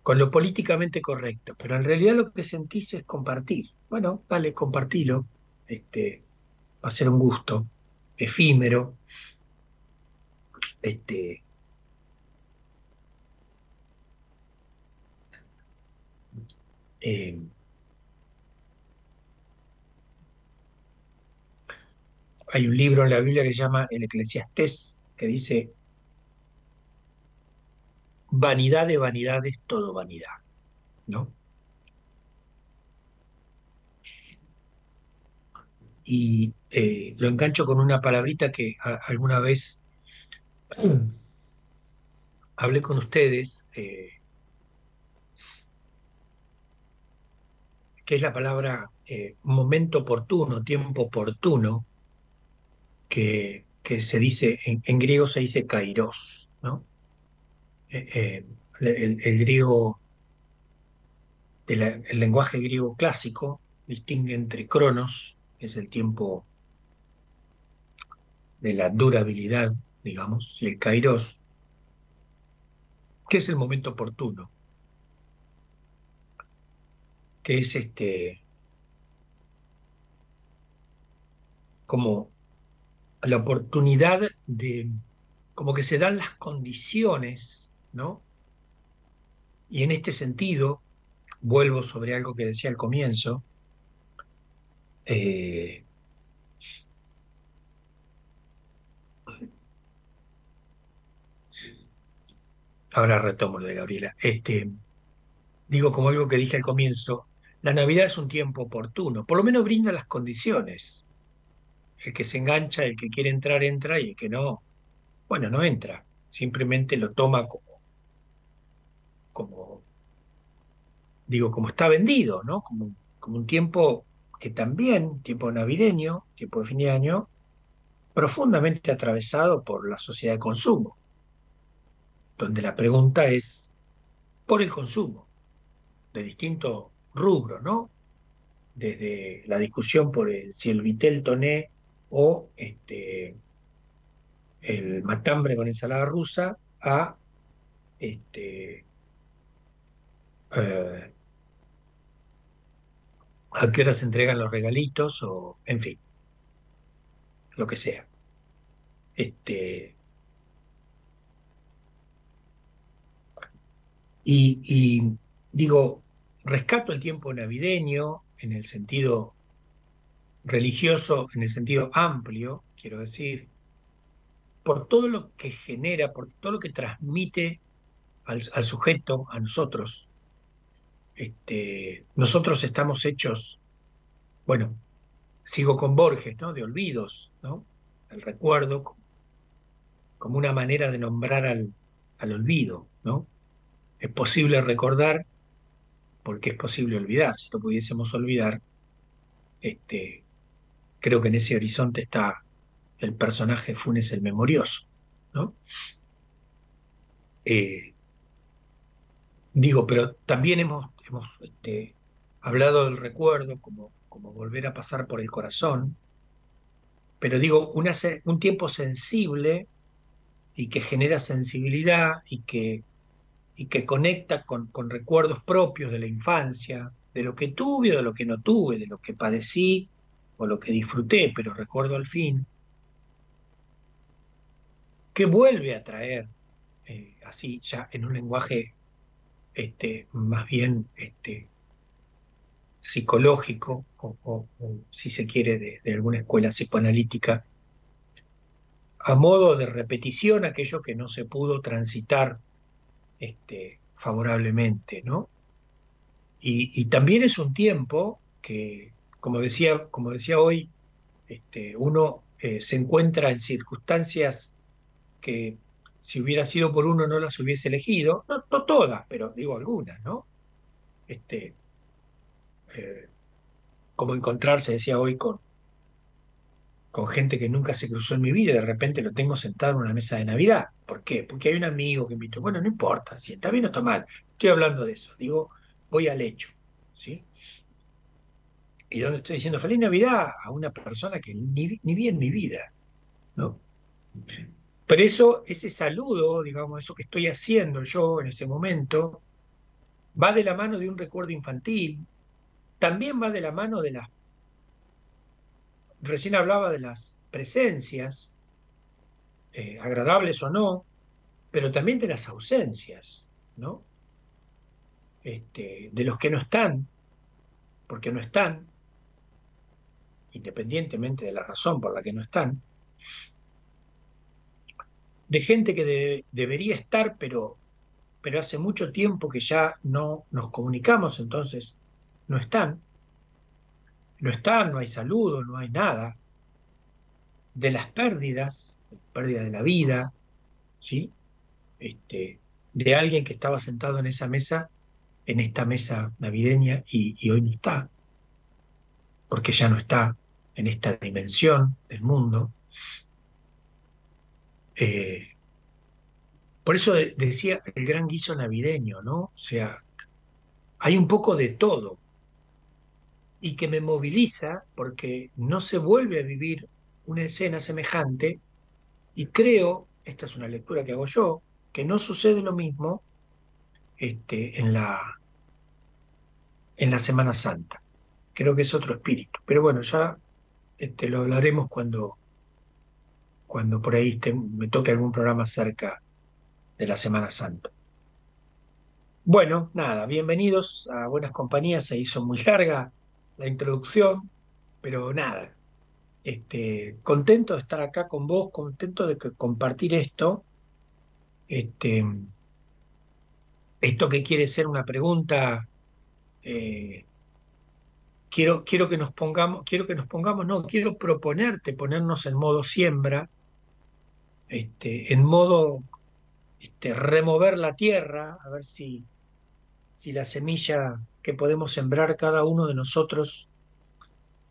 con lo políticamente correcto, pero en realidad lo que sentís es compartir. Bueno, dale, compartilo, este, va a ser un gusto, efímero, este, eh, hay un libro en la Biblia que se llama El Eclesiastés, que dice, vanidad de vanidades, todo vanidad, ¿no? Y eh, lo engancho con una palabrita que alguna vez hablé con ustedes, eh, que es la palabra eh, momento oportuno, tiempo oportuno, que, que se dice, en, en griego se dice kairos, ¿no? Eh, eh, el, griego, el, el lenguaje griego clásico distingue entre cronos, que es el tiempo de la durabilidad, digamos, y el kairos, que es el momento oportuno, que es este como la oportunidad de, como que se dan las condiciones, ¿no? Y en este sentido, vuelvo sobre algo que decía al comienzo, eh, ahora retomo lo de Gabriela, este, digo como algo que dije al comienzo, la Navidad es un tiempo oportuno, por lo menos brinda las condiciones. El que se engancha, el que quiere entrar, entra, y el que no, bueno, no entra, simplemente lo toma como, digo, como está vendido, ¿no? Como, como un tiempo que también, tiempo navideño, tiempo de fin de año, profundamente atravesado por la sociedad de consumo, donde la pregunta es por el consumo, de distintos rubros, ¿no? Desde la discusión por el, si el vitel toné o este, el matambre con ensalada rusa a este, eh, a qué hora se entregan los regalitos o, en fin, lo que sea. Este, y, digo, rescato el tiempo navideño en el sentido religioso, en el sentido amplio, quiero decir, por todo lo que genera, por todo lo que transmite al sujeto, a nosotros. Este, nosotros estamos hechos, bueno, sigo con Borges, ¿no? De olvidos, ¿no? El recuerdo como, una manera de nombrar al, al olvido, ¿no? Es posible recordar porque es posible olvidar. Si lo pudiésemos olvidar, este, creo que en ese horizonte está el personaje Funes el Memorioso, ¿no? Eh, digo, pero también hemos, hemos este, hablado del recuerdo como, volver a pasar por el corazón, pero digo, un tiempo sensible y que genera sensibilidad y que, que conecta con, recuerdos propios de la infancia, de lo que tuve o de lo que no tuve, de lo que padecí o lo que disfruté, pero recuerdo al fin. ¿Qué vuelve a traer, eh, así ya en un lenguaje este, más bien este, psicológico, o, si se quiere, de, alguna escuela psicoanalítica, a modo de repetición aquello que no se pudo transitar este, favorablemente, ¿no? Y, y también es un tiempo que, como decía, como decía hoy, este, uno eh, se encuentra en circunstancias que si hubiera sido por uno no las hubiese elegido, no, todas, pero digo algunas, ¿no? Este, eh, como encontrarse, decía hoy, con, con gente que nunca se cruzó en mi vida y de repente lo tengo sentado en una mesa de Navidad. ¿Por qué? Porque hay un amigo que invitó. Bueno, no importa, si está bien o está mal. Estoy hablando de eso. Digo, voy al hecho, ¿sí? Y donde estoy diciendo feliz Navidad a una persona que ni, ni vi en mi vida, ¿no? Pero eso, ese saludo, digamos, eso que estoy haciendo yo en ese momento, va de la mano de un recuerdo infantil, también va de la mano de las, recién hablaba de las presencias, eh, agradables o no, pero también de las ausencias, ¿no? Este, de los que no están, porque no están, independientemente de la razón por la que no están, de gente que de- debería estar, pero, pero hace mucho tiempo que ya no nos comunicamos, entonces no están. No están, no hay saludo, no hay nada. De las pérdidas, pérdida de la vida, ¿sí? Este, de alguien que estaba sentado en esa mesa, en esta mesa navideña, y hoy no está, porque ya no está en esta dimensión del mundo. Eh, por eso de- decía el gran guiso navideño, ¿no? O sea, hay un poco de todo y que me moviliza porque no se vuelve a vivir una escena semejante y creo, esta es una lectura que hago yo, que no sucede lo mismo este, en la, en la Semana Santa. Creo que es otro espíritu. Pero bueno, ya este, lo hablaremos cuando, cuando por ahí me toque algún programa cerca de la Semana Santa. Bueno, nada, bienvenidos a Buenas Compañías. Se hizo muy larga la introducción, pero nada, este, contento de estar acá con vos, contento de compartir esto. Este, esto que quiere ser una pregunta, eh, quiero, quiero que nos pongamos, quiero que nos pongamos, no, quiero proponerte ponernos en modo siembra, este, en modo este, remover la tierra, a ver si, si la semilla que podemos sembrar cada uno de nosotros,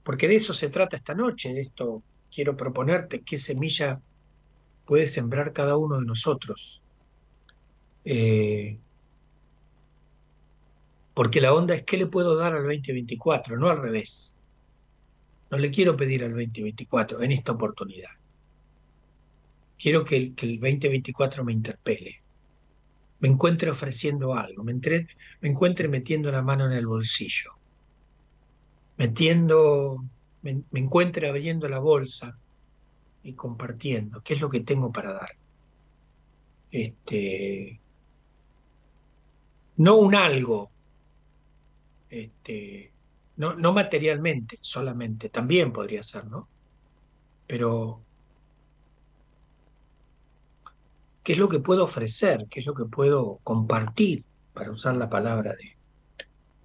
porque de eso se trata esta noche, de esto quiero proponerte, qué semilla puede sembrar cada uno de nosotros. Eh, porque la onda es qué le puedo dar al 2024, no al revés. No le quiero pedir al 2024 en esta oportunidad. Quiero que el, que el 2024 me interpele, me encuentre ofreciendo algo, me, entre- me encuentre metiendo la mano en el bolsillo, metiendo, me, encuentre abriendo la bolsa y compartiendo qué es lo que tengo para dar. Este, no un algo, este, no materialmente solamente, también podría ser, ¿no? Pero, ¿qué es lo que puedo ofrecer? ¿Qué es lo que puedo compartir? Para usar la palabra de,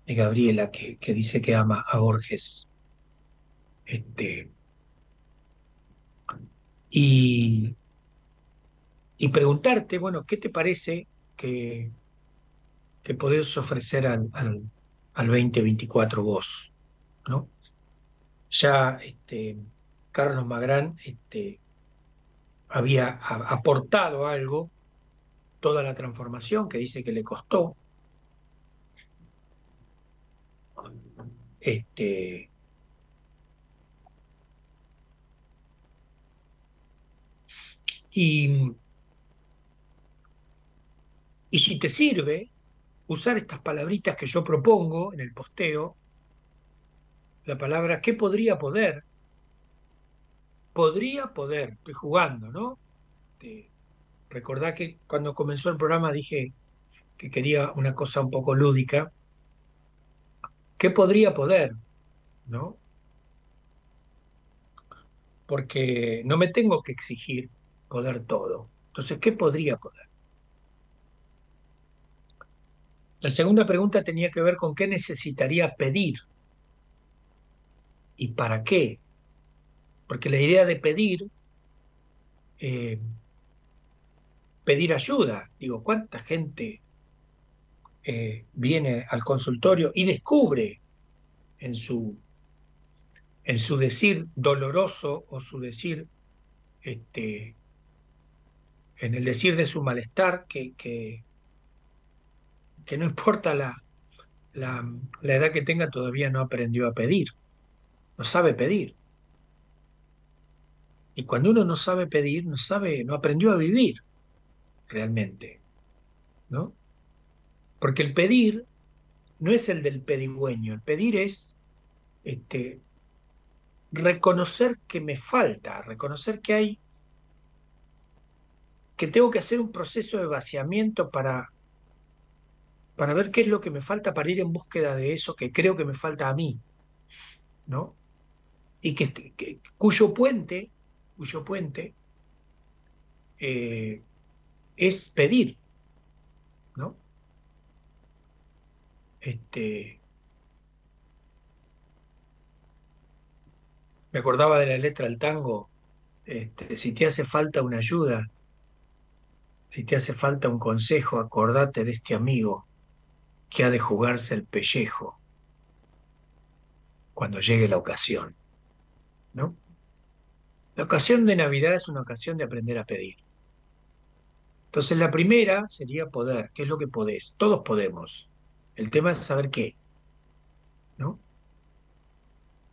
de Gabriela, que, que dice que ama a Borges. Este, y, y preguntarte, bueno, ¿qué te parece que, que podés ofrecer al, al, al 2024 vos? ¿no? Ya este, Carlos Magrán este, había aportado algo, toda la transformación que dice que le costó. Este, y, y si te sirve usar estas palabritas que yo propongo en el posteo, la palabra ¿qué podría poder? Podría poder, estoy jugando, ¿no? Este, Recordá que cuando comenzó el programa dije que quería una cosa un poco lúdica. ¿Qué podría poder? ¿No? Porque no me tengo que exigir poder todo. Entonces, ¿qué podría poder? La segunda pregunta tenía que ver con qué necesitaría pedir y para qué. Porque la idea de pedir, eh, pedir ayuda, digo, ¿cuánta gente eh, viene al consultorio y descubre en su, en su decir doloroso o su decir, este, en el decir de su malestar, que, que, que no importa la, la, la edad que tenga, todavía no aprendió a pedir, no sabe pedir. Y cuando uno no sabe pedir, no sabe, no aprendió a vivir realmente, ¿no? Porque el pedir no es el del pedigüeño, el pedir es este, reconocer que me falta, reconocer que hay, que tengo que hacer un proceso de vaciamiento para, para ver qué es lo que me falta para ir en búsqueda de eso que creo que me falta a mí, ¿no? Y que, que cuyo puente, cuyo puente eh, es pedir, ¿no? Este, me acordaba de la letra del tango, este, si te hace falta una ayuda, si te hace falta un consejo, acordate de este amigo que ha de jugarse el pellejo cuando llegue la ocasión, ¿no? La ocasión de Navidad es una ocasión de aprender a pedir. Entonces la primera sería poder, ¿qué es lo que podés? Todos podemos. El tema es saber qué, ¿no?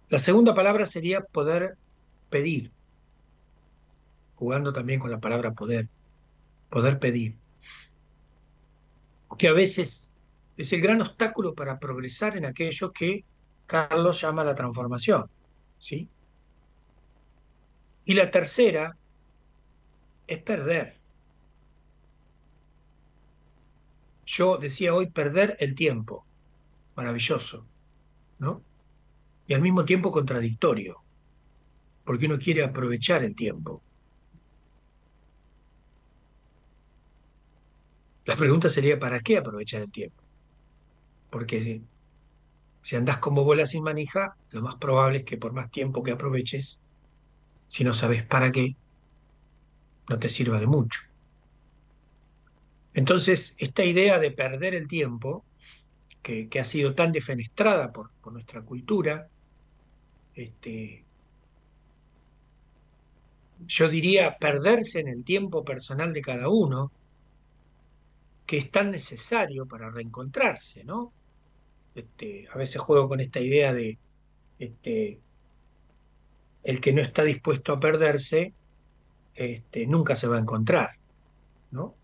La segunda palabra sería poder pedir, jugando también con la palabra poder, poder pedir, que a veces es el gran obstáculo para progresar en aquello que Carlos llama la transformación, ¿sí? Y la tercera es perder. Yo decía hoy perder el tiempo, maravilloso, ¿no? Y al mismo tiempo contradictorio, porque uno quiere aprovechar el tiempo. La pregunta sería, ¿para qué aprovechar el tiempo? Porque si, si andás como bola sin manija, lo más probable es que por más tiempo que aproveches, si no sabes para qué, no te sirva de mucho. Entonces, esta idea de perder el tiempo, que, ha sido tan defenestrada por, por nuestra cultura, este, yo diría perderse en el tiempo personal de cada uno, que es tan necesario para reencontrarse, ¿no? Este, a veces juego con esta idea de este, el que no está dispuesto a perderse, este, nunca se va a encontrar, ¿no?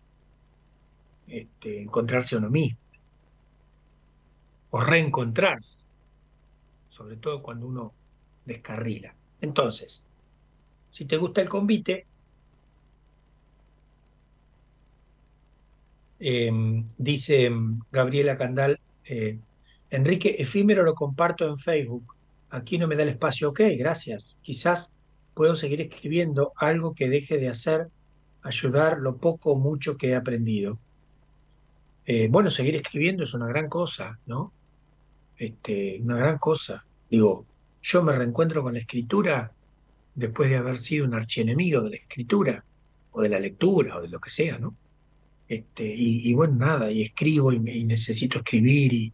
Este, encontrarse uno mismo, o reencontrarse, sobre todo cuando uno descarrila. Entonces, si te gusta el convite, eh, dice Gabriela Candal, eh, Enrique, efímero lo comparto en Facebook. Aquí no me da el espacio. Ok, gracias. Quizás puedo seguir escribiendo algo que deje de hacer, ayudar lo poco o mucho que he aprendido. Eh, bueno, seguir escribiendo es una gran cosa, ¿no? Este, una gran cosa. Digo, yo me reencuentro con la escritura después de haber sido un archienemigo de la escritura, o de la lectura, o de lo que sea, ¿no? Este, y, bueno, nada, y escribo y necesito escribir y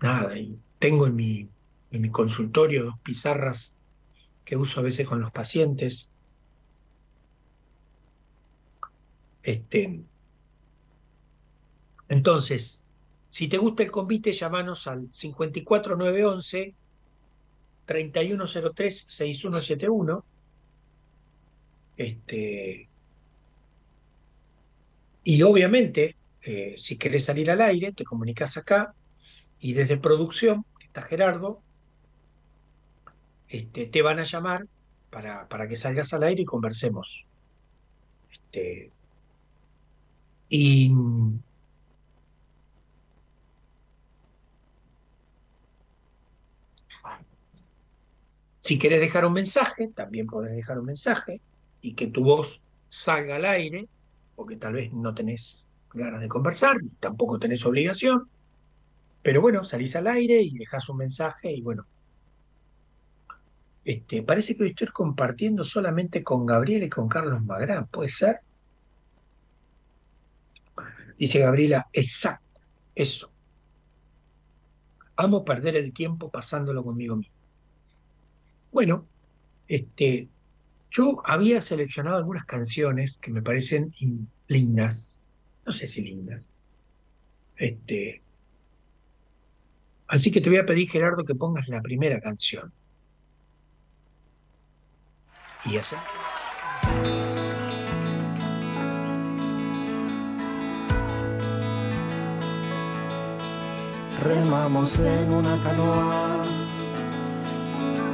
nada, y tengo en mi, en mi consultorio dos pizarras que uso a veces con los pacientes. Este, entonces, si te gusta el convite, llámanos al 54911 3103 6171. Este, y obviamente, eh, si querés salir al aire, te comunicas acá y desde producción, está Gerardo, este, te van a llamar para, para que salgas al aire y conversemos. Este, Y si querés dejar un mensaje, también podés dejar un mensaje y que tu voz salga al aire, porque tal vez no tenés ganas de conversar, tampoco tenés obligación, pero bueno, salís al aire y dejás un mensaje y bueno. Este, parece que hoy estoy compartiendo solamente con Gabriela y con Carlos Magrán, ¿puede ser? Dice Gabriela, exacto, eso. Amo perder el tiempo pasándolo conmigo mismo. Bueno, este, yo había seleccionado algunas canciones que me parecen in- lindas, no sé si lindas. Este, así que te voy a pedir, Gerardo, que pongas la primera canción. Y está. Remamos en una canoa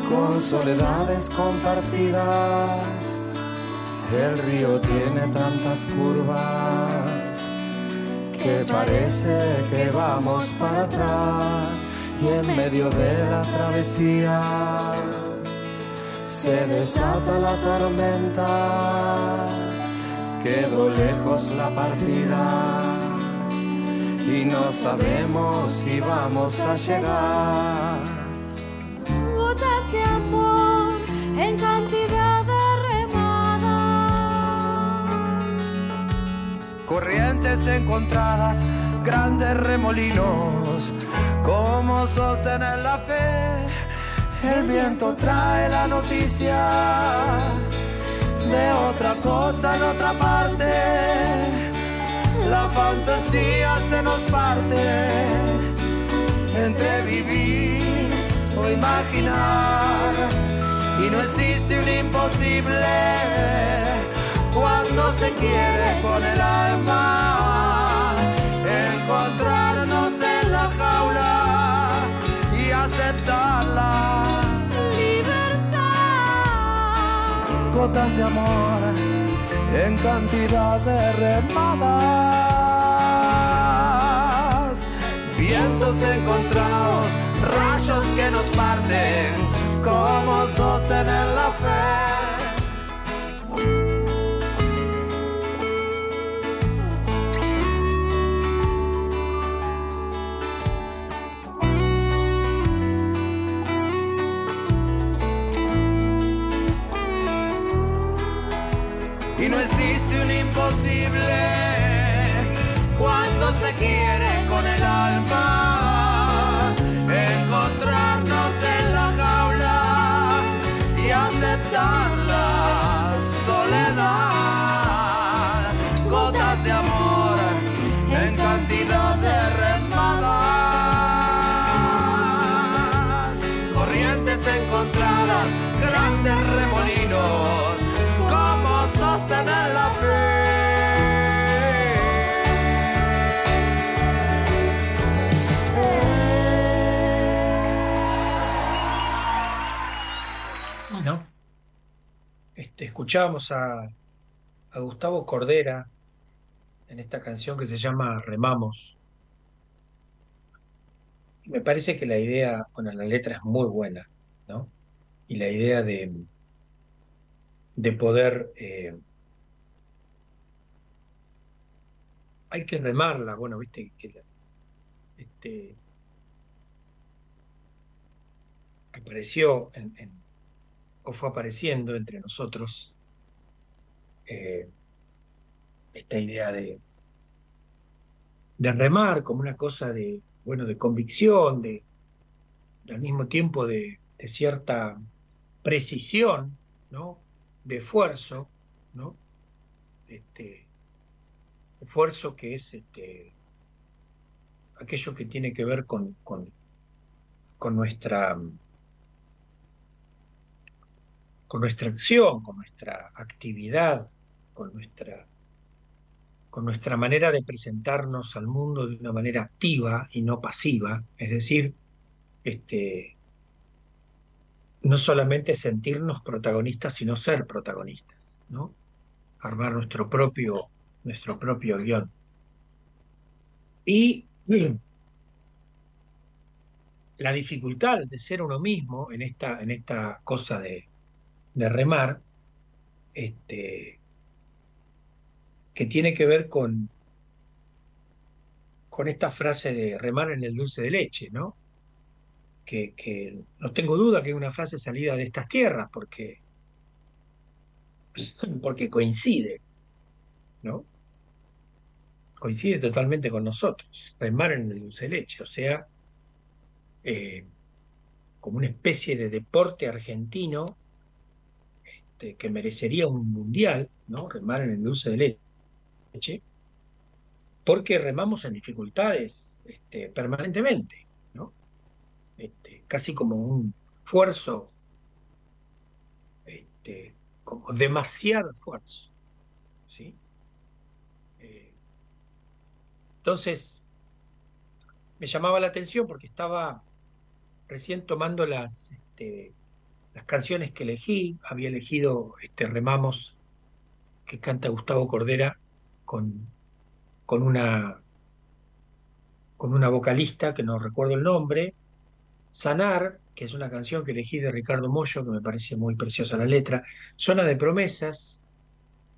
con soledades compartidas. El río tiene tantas curvas que parece que vamos para atrás y en medio de la travesía se desata la tormenta. Quedó lejos la partida y no sabemos si vamos a llegar. Gotas de amor en cantidad de remadas. Corrientes encontradas, grandes remolinos, ¿cómo sostener la fe? El viento trae la noticia de otra cosa en otra parte. La fantasía se nos parte entre vivir o imaginar. Y no existe un imposible cuando se quiere con el alma. Gotas de amor en cantidad de remadas. Vientos encontrados, rayos que nos parten. ¿Cómo sostener la fe? Cuando se quiere con el alma escuchábamos a, Gustavo Cordera en esta canción que se llama Remamos. Me parece que la idea, bueno, la letra es muy buena, ¿no? Y la idea de, de poder, eh, hay que remarla, bueno, viste, que este, apareció o fue apareciendo entre nosotros eh, esta idea de, de remar como una cosa de, bueno, de convicción, de, al mismo tiempo de, de cierta precisión, ¿no? De esfuerzo, ¿no? Este, esfuerzo que es este, aquello que tiene que ver con, con, con nuestra con nuestra acción, con nuestra actividad, con nuestra, con nuestra manera de presentarnos al mundo de una manera activa y no pasiva, es decir, este, no solamente sentirnos protagonistas, sino ser protagonistas, ¿no? Armar nuestro propio, nuestro propio guion. Y la dificultad de ser uno mismo en esta, en esta cosa de, de remar, este, que tiene que ver con, con esta frase de remar en el dulce de leche, ¿no? Que, que no tengo duda que es una frase salida de estas tierras, porque, porque coincide, ¿no? Coincide totalmente con nosotros, remar en el dulce de leche, o sea, eh, como una especie de deporte argentino este, que merecería un mundial, ¿no? Remar en el dulce de leche, porque remamos en dificultades este, permanentemente, ¿no? Este, casi como un esfuerzo, como demasiado esfuerzo, ¿sí? Eh, entonces, me llamaba la atención porque estaba recién tomando las, las canciones que elegí, había elegido este, Remamos, que canta Gustavo Cordera, con, con, una, con una vocalista que no recuerdo el nombre, Sanar, que es una canción que elegí de Ricardo Mollo, que me parece muy preciosa la letra, Zona de Promesas,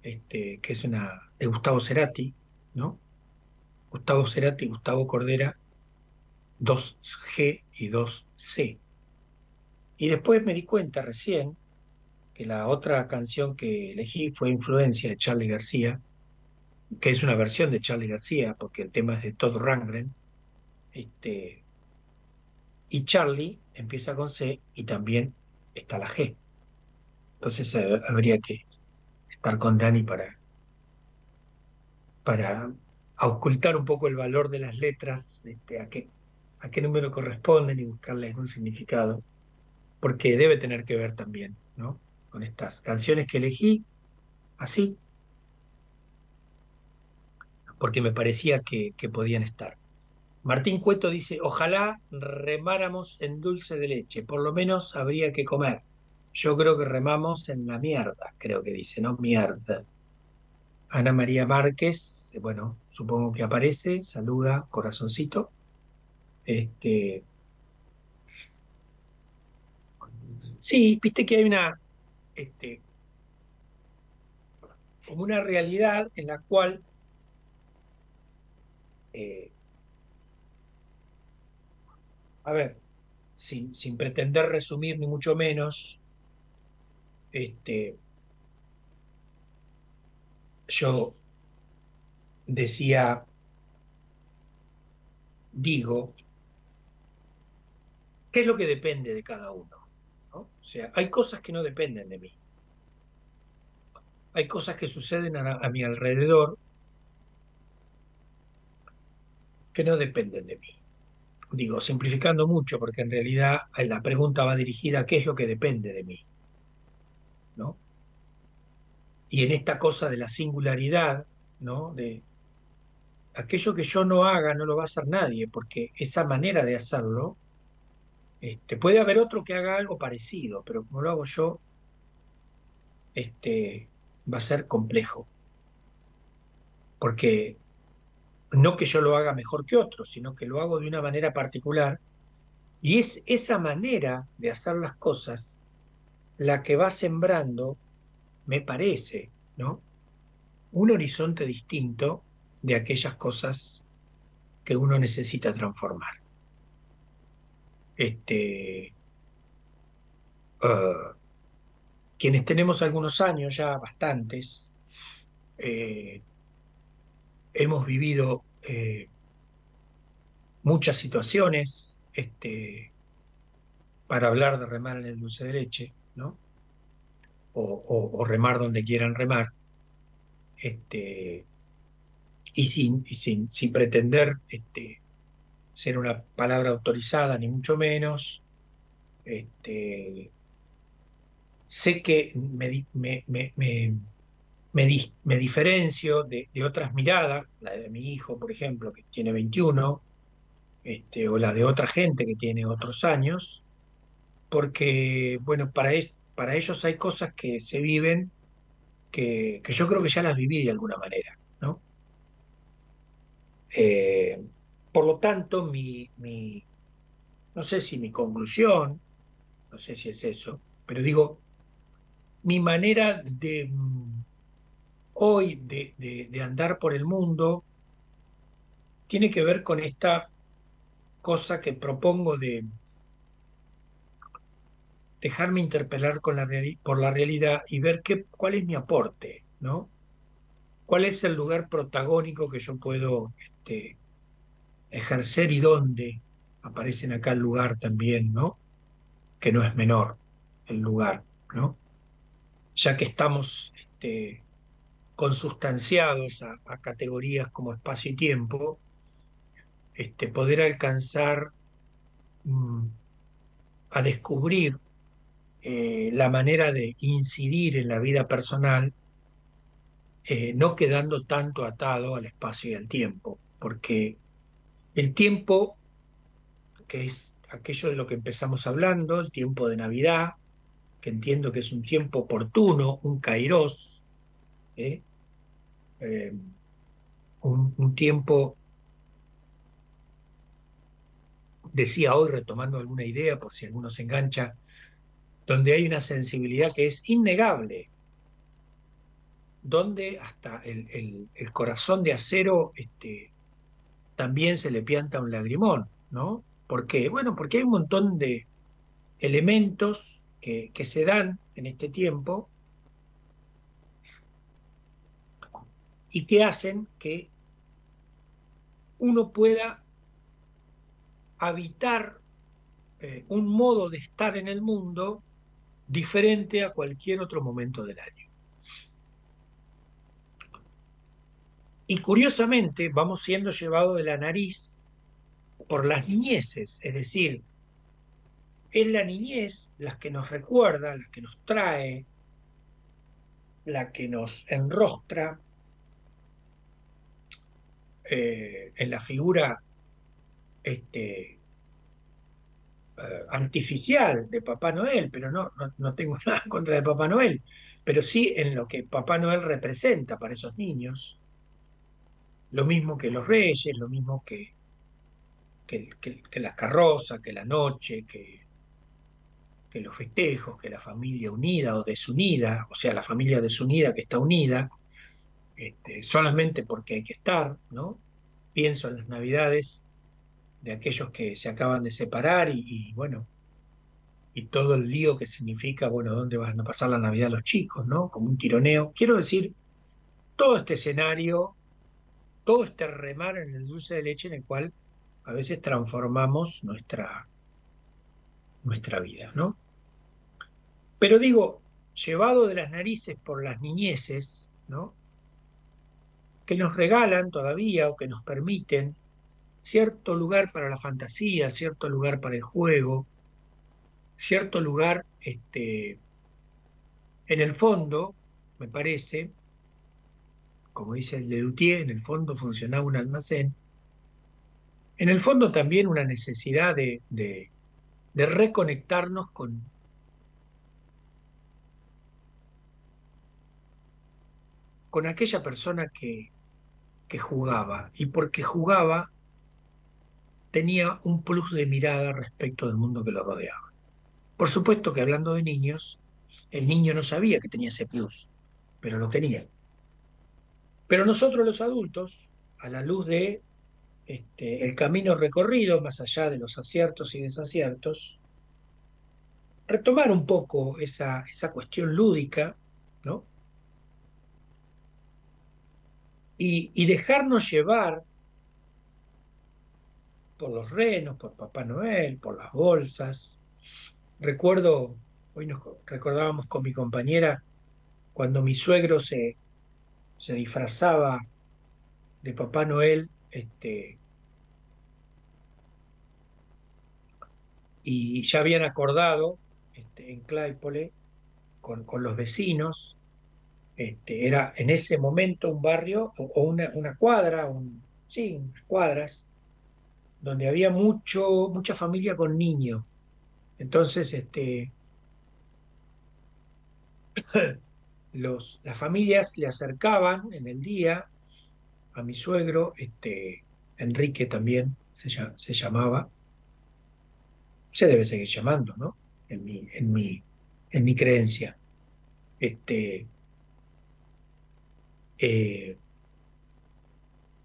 este, que es una de Gustavo Cerati, ¿no? Gustavo Cerati, Gustavo Cordera, 2G y 2C. Y después me di cuenta recién que la otra canción que elegí fue Influencia de Charlie García, que es una versión de Charlie García, porque el tema es de Todd Rangren. Este, y Charlie empieza con C y también está la G. Entonces eh, habría que estar con Dani para, para ocultar un poco el valor de las letras, este, a qué, a qué número corresponden y buscarle algún significado, porque debe tener que ver también, ¿no? Con estas canciones que elegí, así, porque me parecía que, que podían estar. Martín Cueto dice, ojalá remáramos en dulce de leche, por lo menos habría que comer. Yo creo que remamos en la mierda, creo que dice, ¿no? Mierda. Ana María Márquez, bueno, supongo que aparece, saluda, corazoncito. Este, sí, viste que hay una, este, como una realidad en la cual eh, a ver, sin, sin pretender resumir ni mucho menos, este, yo decía, digo, ¿qué es lo que depende de cada uno? O sea, hay cosas que no dependen de mí. Hay cosas que suceden a, mi alrededor que no dependen de mí. Digo, simplificando mucho, porque en realidad la pregunta va dirigida a qué es lo que depende de mí. ¿no? Y en esta cosa de la singularidad, ¿no? De aquello que yo no haga no lo va a hacer nadie, porque esa manera de hacerlo, este, puede haber otro que haga algo parecido, pero como lo hago yo, este, va a ser complejo. Porque no que yo lo haga mejor que otro, sino que lo hago de una manera particular. Y es esa manera de hacer las cosas la que va sembrando, me parece, ¿no? Un horizonte distinto de aquellas cosas que uno necesita transformar. Este, uh, quienes tenemos algunos años, ya bastantes, eh, hemos vivido eh, muchas situaciones este, para hablar de remar en el dulce de ¿no? O, remar donde quieran remar, este, y sin, y sin, sin pretender este, ser una palabra autorizada, ni mucho menos. Este, sé que me, me, me, me, me diferencio de, de, otras miradas, la de mi hijo, por ejemplo, que tiene 21, este, o la de otra gente que tiene otros años, porque, bueno, para, es, para ellos hay cosas que se viven que, que, yo creo que ya las viví de alguna manera, ¿no? Eh, por lo tanto, mi, mi, no sé si mi conclusión, no sé si es eso, pero digo, mi manera de mm, hoy de, de- andar por el mundo tiene que ver con esta cosa que propongo de dejarme interpelar por la realidad y ver qué, cuál es mi aporte, ¿no? ¿Cuál es el lugar protagónico que yo puedo este, ejercer y dónde? Aparecen acá el lugar también, ¿no? Que no es menor el lugar, ¿no? Ya que estamos este, consustanciados a, a categorías como espacio y tiempo, este, poder alcanzar mm, a descubrir eh, la manera de incidir en la vida personal, eh, no quedando tanto atado al espacio y al tiempo, porque el tiempo, que es aquello de lo que empezamos hablando, el tiempo de Navidad, que entiendo que es un tiempo oportuno, un kairos, ¿eh? Eh, un, tiempo, decía hoy retomando alguna idea, por si alguno se engancha, donde hay una sensibilidad que es innegable, donde hasta el, el- el corazón de acero este, también se le pianta un lagrimón, ¿no? ¿Por qué? Bueno, porque hay un montón de elementos que, que se dan en este tiempo y que hacen que uno pueda habitar eh, un modo de estar en el mundo diferente a cualquier otro momento del año. Y curiosamente vamos siendo llevados de la nariz por las niñeces, es decir, es la niñez la que nos recuerda, la que nos trae, la que nos enrostra eh, en la figura este, eh, artificial de Papá Noel, pero no, no, no tengo nada contra de Papá Noel, pero sí en lo que Papá Noel representa para esos niños, lo mismo que los reyes, lo mismo que, que, que- las carrozas, que la noche, que, que los festejos, que la familia unida o desunida, o sea, la familia desunida que está unida, este, solamente porque hay que estar, ¿no? Pienso en las navidades de aquellos que se acaban de separar y, y, bueno, y todo el lío que significa, bueno, dónde van a pasar la Navidad los chicos, ¿no? Como un tironeo. Quiero decir, todo este escenario, todo este remar en el dulce de leche en el cual a veces transformamos nuestra, nuestra vida, ¿no? Pero digo, llevado de las narices por las niñeces, ¿no? Que nos regalan todavía o que nos permiten cierto lugar para la fantasía, cierto lugar para el juego, cierto lugar, este, en el fondo, me parece, como dice el Lelutier, en el fondo funcionaba un almacén, en el fondo también una necesidad de, de, de reconectarnos con, con aquella persona que, que jugaba, y porque jugaba tenía un plus de mirada respecto del mundo que lo rodeaba. Por supuesto que hablando de niños, el niño no sabía que tenía ese plus, pero lo tenía. Pero nosotros los adultos, a la luz de este, el camino recorrido, más allá de los aciertos y desaciertos, retomar un poco esa, esa cuestión lúdica, ¿no? Y, y dejarnos llevar por los renos, por Papá Noel, por las bolsas. Recuerdo, hoy nos recordábamos con mi compañera, cuando mi suegro se, se disfrazaba de Papá Noel, este, y ya habían acordado este, en Claypole con, con los vecinos, este, era en ese momento un barrio o, una, una cuadra, un, sí, unas cuadras, donde había mucho, mucha familia con niños. Entonces, este, las familias le acercaban en el día a mi suegro, este, Enrique también, se, lla- se llamaba, se debe seguir llamando, ¿no? En mi, en mi, en mi creencia. Este, eh,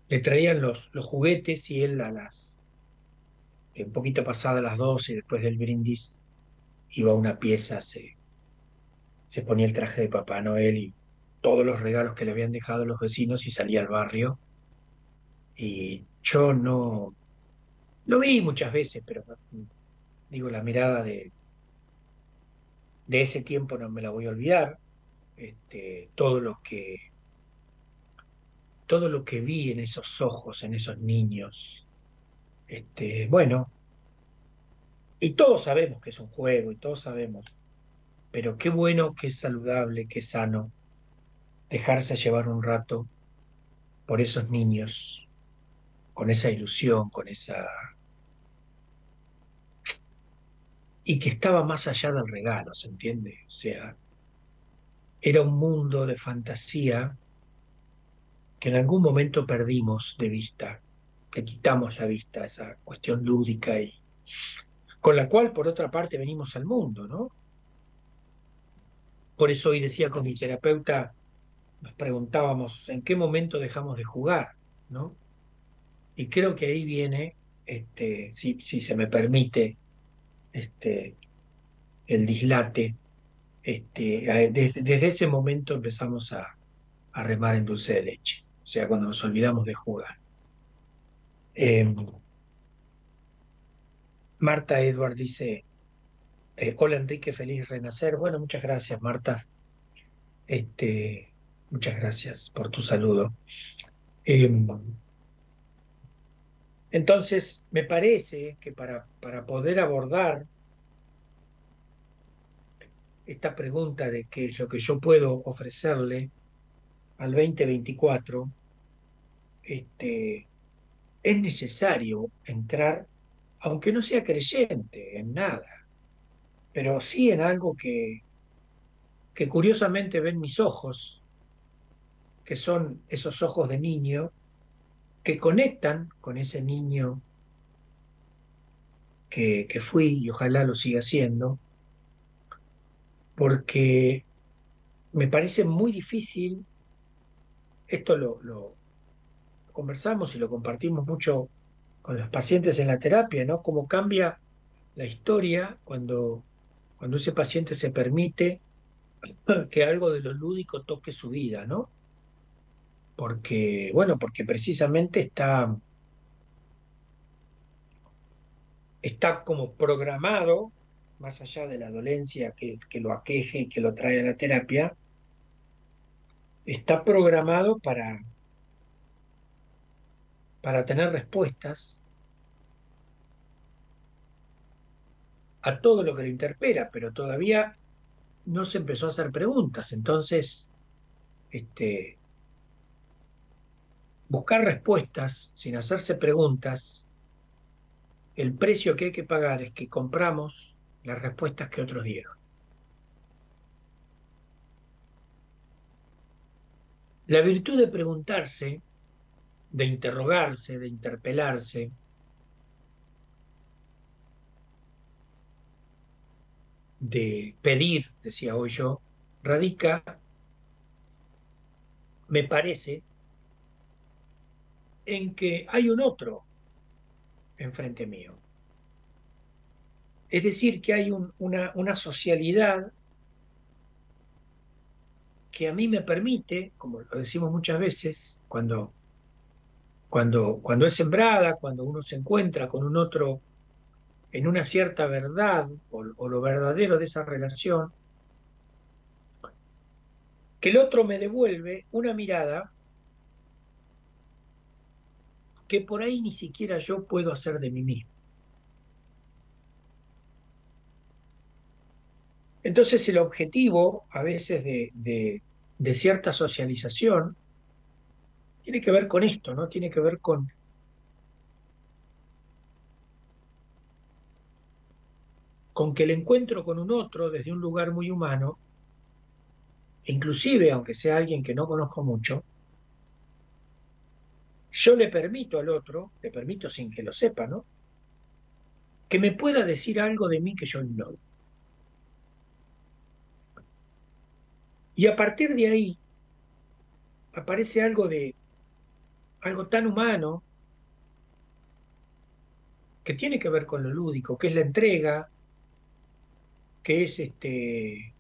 le traían los, juguetes y él a las, un poquito pasadas las 12, después del brindis, iba a una pieza, se ponía el traje de Papá Noel y todos los regalos que le habían dejado los vecinos y salía al barrio. Y yo no, lo vi muchas veces, pero digo, la mirada de, de ese tiempo no me la voy a olvidar. Este, todo lo que todo lo que vi en esos ojos, en esos niños, este, bueno, y todos sabemos que es un juego, y todos sabemos, pero qué bueno, qué saludable, qué sano dejarse llevar un rato por esos niños, con esa ilusión, con esa... Y que estaba más allá del regalo, ¿se entiende? O sea, era un mundo de fantasía que en algún momento perdimos de vista, le quitamos la vista a esa cuestión lúdica y con la cual, por otra parte, venimos al mundo, ¿no? Por eso hoy decía con mi terapeuta, nos preguntábamos en qué momento dejamos de jugar, ¿no? Y creo que ahí viene, este, si, se me permite, este, el dislate. Este, desde, ese momento empezamos a, remar en dulce de leche, o sea, cuando nos olvidamos de jugar. Eh, Marta Edward dice, eh, hola Enrique, feliz renacer. Bueno, muchas gracias, Marta. Este, muchas gracias por tu saludo. Eh, entonces, me parece que para, para poder abordar esta pregunta de qué es lo que yo puedo ofrecerle al 2024, este, es necesario entrar, aunque no sea creyente en nada, pero sí en algo que, que curiosamente ven mis ojos, que son esos ojos de niño, que conectan con ese niño que, que fui y ojalá lo siga siendo, porque me parece muy difícil, esto lo, lo conversamos y lo compartimos mucho con los pacientes en la terapia, ¿no? Cómo cambia la historia cuando, cuando ese paciente se permite que algo de lo lúdico toque su vida, ¿no? Porque, bueno, porque precisamente está, está como programado, más allá de la dolencia que, que lo aqueje y que lo trae a la terapia, está programado para, para tener respuestas a todo lo que lo interpela, pero todavía no se empezó a hacer preguntas. Entonces, este, buscar respuestas sin hacerse preguntas, el precio que hay que pagar es que compramos las respuestas que otros dieron. La virtud de preguntarse, de interrogarse, de interpelarse, de pedir, decía hoy yo, radica, me parece, en que hay un otro enfrente mío. Es decir, que hay un- una, una socialidad que a mí me permite, como lo decimos muchas veces, cuando, cuando, cuando es sembrada, cuando uno se encuentra con un otro en una cierta verdad o, lo verdadero de esa relación, que el otro me devuelve una mirada que por ahí ni siquiera yo puedo hacer de mí mismo. Entonces el objetivo a veces de, de- de cierta socialización tiene que ver con esto, ¿no? Tiene que ver con, con que el encuentro con un otro desde un lugar muy humano, inclusive aunque sea alguien que no conozco mucho, yo le permito al otro, le permito sin que lo sepa, ¿no? Que me pueda decir algo de mí que yo ignoro. Y a partir de ahí aparece algo de algo tan humano que tiene que ver con lo lúdico, que es la entrega, que es este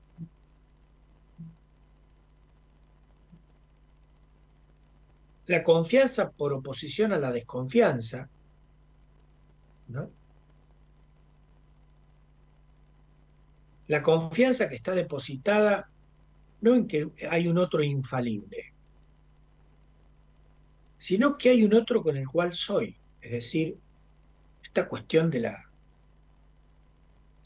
la confianza por oposición a la desconfianza. La confianza que está depositada no en que hay un otro infalible, sino que hay un otro con el cual soy, es decir, esta cuestión de la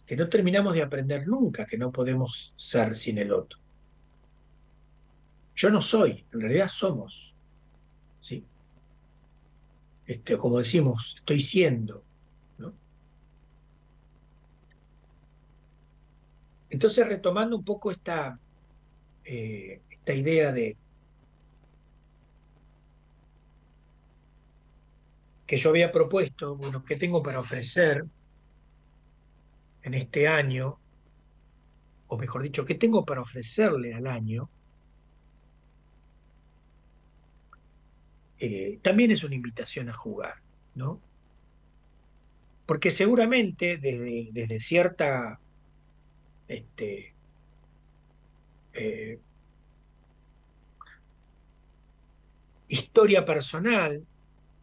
que no terminamos de aprender nunca que no podemos ser sin el otro. Yo no soy, en realidad somos. ¿sí? Este, como decimos, estoy siendo. ¿no? Entonces, retomando un poco esta, eh, esta idea de que yo había propuesto, bueno, ¿qué tengo para ofrecer en este año? O mejor dicho, ¿qué tengo para ofrecerle al año? Eh, también es una invitación a jugar, ¿no? Porque seguramente desde, desde cierta este, eh, historia personal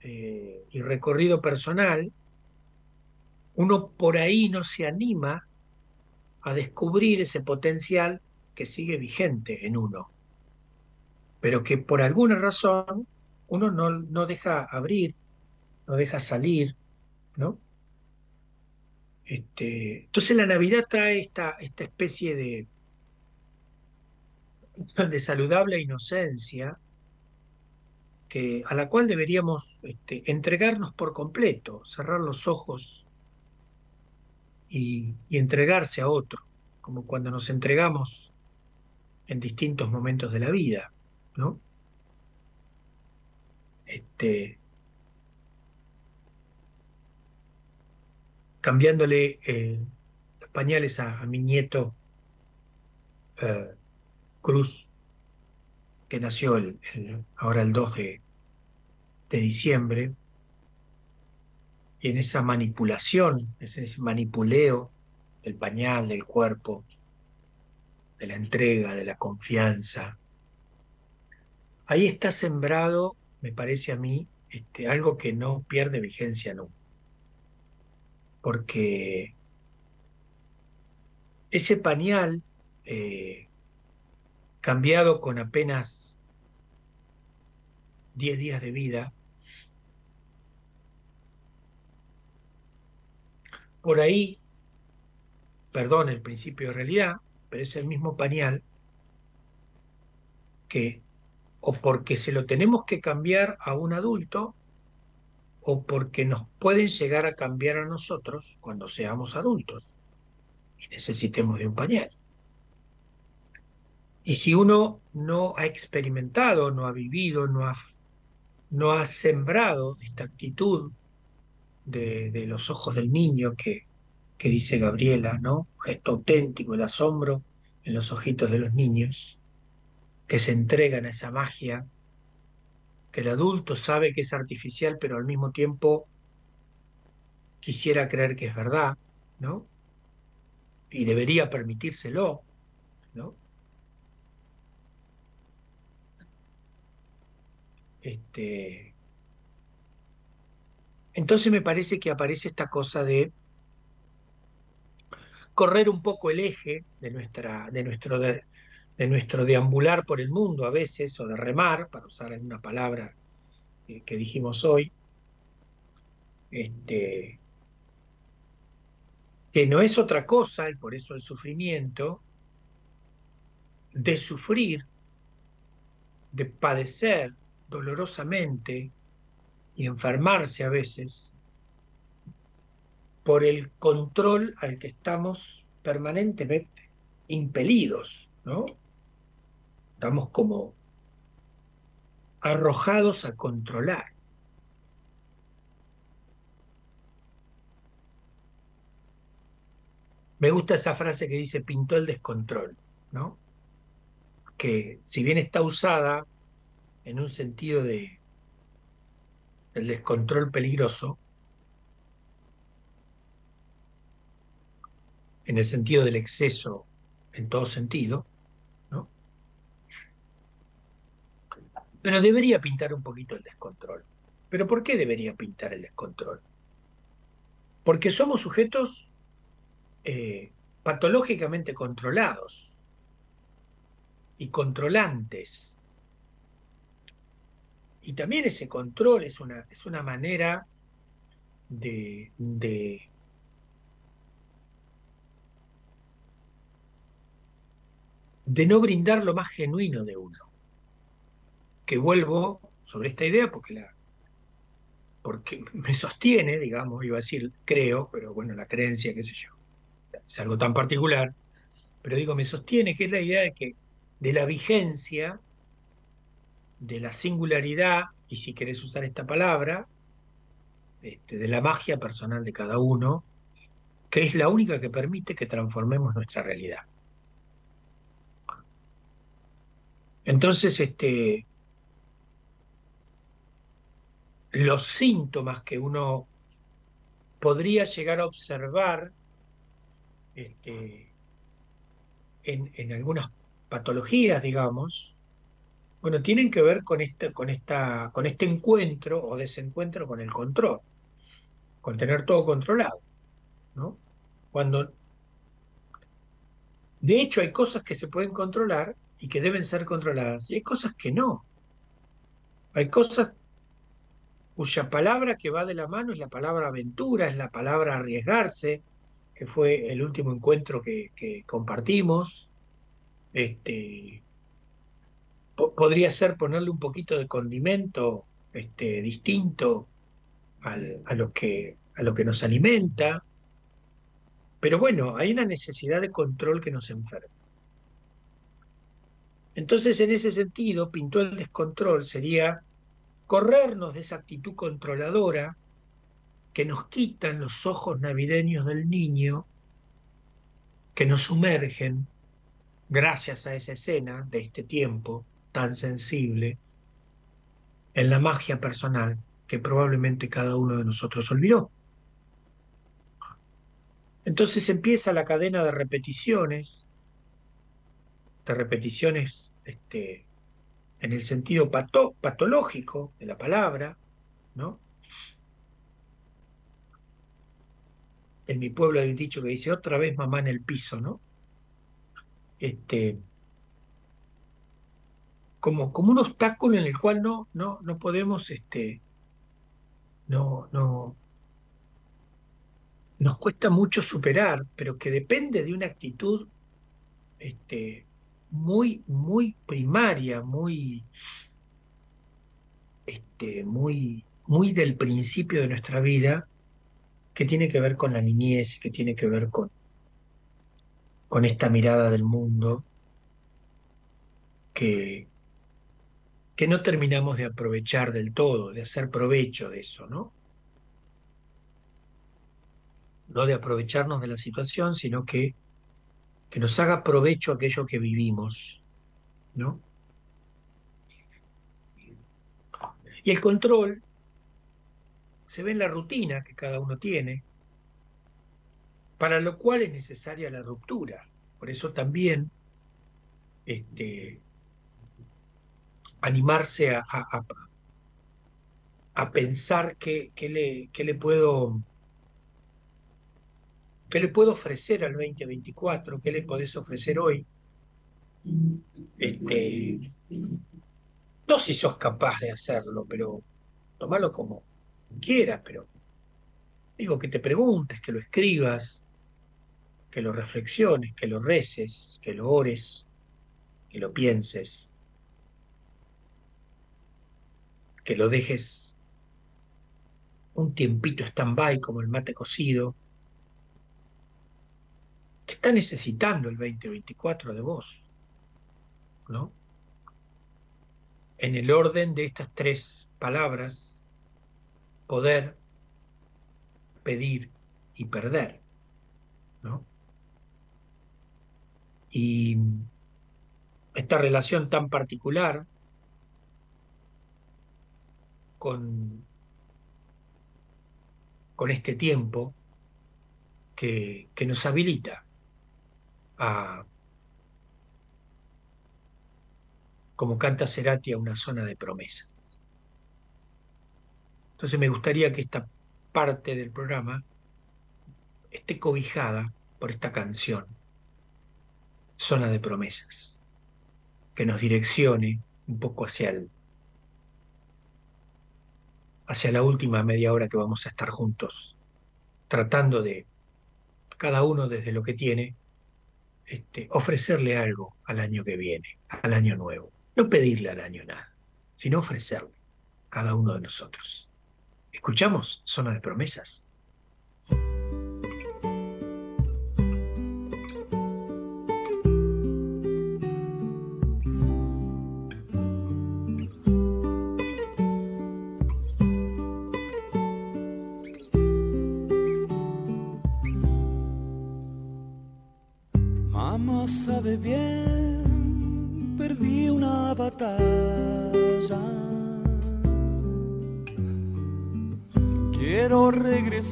eh, y recorrido personal, uno por ahí no se anima a descubrir ese potencial que sigue vigente en uno, pero que por alguna razón uno no, no deja abrir, no deja salir, ¿no? Este, entonces la Navidad trae esta, esta especie de, de saludable inocencia que, a la cual deberíamos este, entregarnos por completo, cerrar los ojos y, entregarse a otro, como cuando nos entregamos en distintos momentos de la vida, ¿no? Este, cambiándole eh, los pañales a, mi nieto eh, Cruz, que nació el, ahora el 2 de, diciembre, en esa manipulación, ese manipuleo del pañal, del cuerpo, de la entrega, de la confianza, ahí está sembrado, me parece a mí, este, algo que no pierde vigencia nunca. Porque ese pañal eh, cambiado con apenas 10 días de vida, por ahí, perdón el principio de realidad, pero es el mismo pañal que o porque se lo tenemos que cambiar a un adulto o porque nos pueden llegar a cambiar a nosotros cuando seamos adultos y necesitemos de un pañal. Y si uno no ha experimentado, no ha vivido, no ha, no ha sembrado esta actitud de, los ojos del niño que, que dice Gabriela, ¿no? Gesto auténtico, el asombro en los ojitos de los niños, que se entregan a esa magia, que el adulto sabe que es artificial, pero al mismo tiempo quisiera creer que es verdad, ¿no? Y debería permitírselo, ¿no? Este, entonces me parece que aparece esta cosa de correr un poco el eje de, nuestra, de, nuestro, de, nuestro deambular por el mundo a veces, o de remar, para usar una palabra que, que dijimos hoy, este, que no es otra cosa, y por eso el sufrimiento, de sufrir, de padecer dolorosamente y enfermarse a veces por el control al que estamos permanentemente impelidos, ¿no? Estamos como arrojados a controlar. Me gusta esa frase que dice pintó el descontrol, ¿no? Que si bien está usada en un sentido de el descontrol peligroso, en el sentido del exceso en todo sentido, ¿no? Pero debería pintar un poquito el descontrol. ¿Pero por qué debería pintar el descontrol? Porque somos sujetos eh, patológicamente controlados y controlantes. Y también ese control es una, es una manera de, de no brindar lo más genuino de uno. Que vuelvo sobre esta idea porque la porque me sostiene, digamos, iba a decir creo, pero bueno, la creencia, qué sé yo, es algo tan particular, pero digo, me sostiene que es la idea de que de la vigencia, de la singularidad, y si querés usar esta palabra, este, de la magia personal de cada uno, que es la única que permite que transformemos nuestra realidad. Entonces, este, los síntomas que uno podría llegar a observar este, en, en algunas patologías, digamos, bueno, tienen que ver con este, con, esta, con este encuentro o desencuentro con el control, con tener todo controlado, ¿no? Cuando, de hecho, hay cosas que se pueden controlar y que deben ser controladas, y hay cosas que no. Hay cosas cuya palabra que va de la mano es la palabra aventura, es la palabra arriesgarse, que fue el último encuentro que, que compartimos. Este, podría ser ponerle un poquito de condimento este, distinto al- a, lo que, a lo que nos alimenta. Pero bueno, hay una necesidad de control que nos enferma. Entonces, en ese sentido, pintó el descontrol sería corrernos de esa actitud controladora que nos quitan los ojos navideños del niño, que nos sumergen, gracias a esa escena de este tiempo tan sensible, en la magia personal que probablemente cada uno de nosotros olvidó. Entonces empieza la cadena de repeticiones, de repeticiones este, en el sentido pato- patológico de la palabra, ¿no? En mi pueblo hay un dicho que dice otra vez mamá en el piso, ¿no? Este, como, como un obstáculo en el cual no, no, no podemos, este, no, no, nos cuesta mucho superar, pero que depende de una actitud este, muy, muy primaria, muy, este, muy, muy del principio de nuestra vida, que tiene que ver con la niñez que tiene que ver con, con esta mirada del mundo que, que no terminamos de aprovechar del todo, de hacer provecho de eso, ¿no? No de aprovecharnos de la situación, sino que, que nos haga provecho aquello que vivimos, ¿no? Y el control se ve en la rutina que cada uno tiene, para lo cual es necesaria la ruptura. Por eso también este, animarse a, a- a- pensar qué, qué le, qué le puedo qué le puedo ofrecer al 2024, qué le podés ofrecer hoy. Este, no si sos capaz de hacerlo, pero tomalo como quieras, pero digo que te preguntes, que lo escribas, que lo reflexiones, que lo reces, que lo ores, que lo pienses, que lo dejes un tiempito stand-by como el mate cocido, que está necesitando el 2024 de vos, ¿no? En el orden de estas tres palabras, poder, pedir y perder, ¿no? Y esta relación tan particular con, con este tiempo que, que nos habilita a, como canta Cerati, a una zona de promesa. Entonces me gustaría que esta parte del programa esté cobijada por esta canción, Zona de Promesas, que nos direccione un poco hacia el, hacia la última media hora que vamos a estar juntos, tratando de, cada uno desde lo que tiene, este, ofrecerle algo al año que viene, al año nuevo. No pedirle al año nada, sino ofrecerle cada uno de nosotros. ¿Escuchamos Zona de Promesas?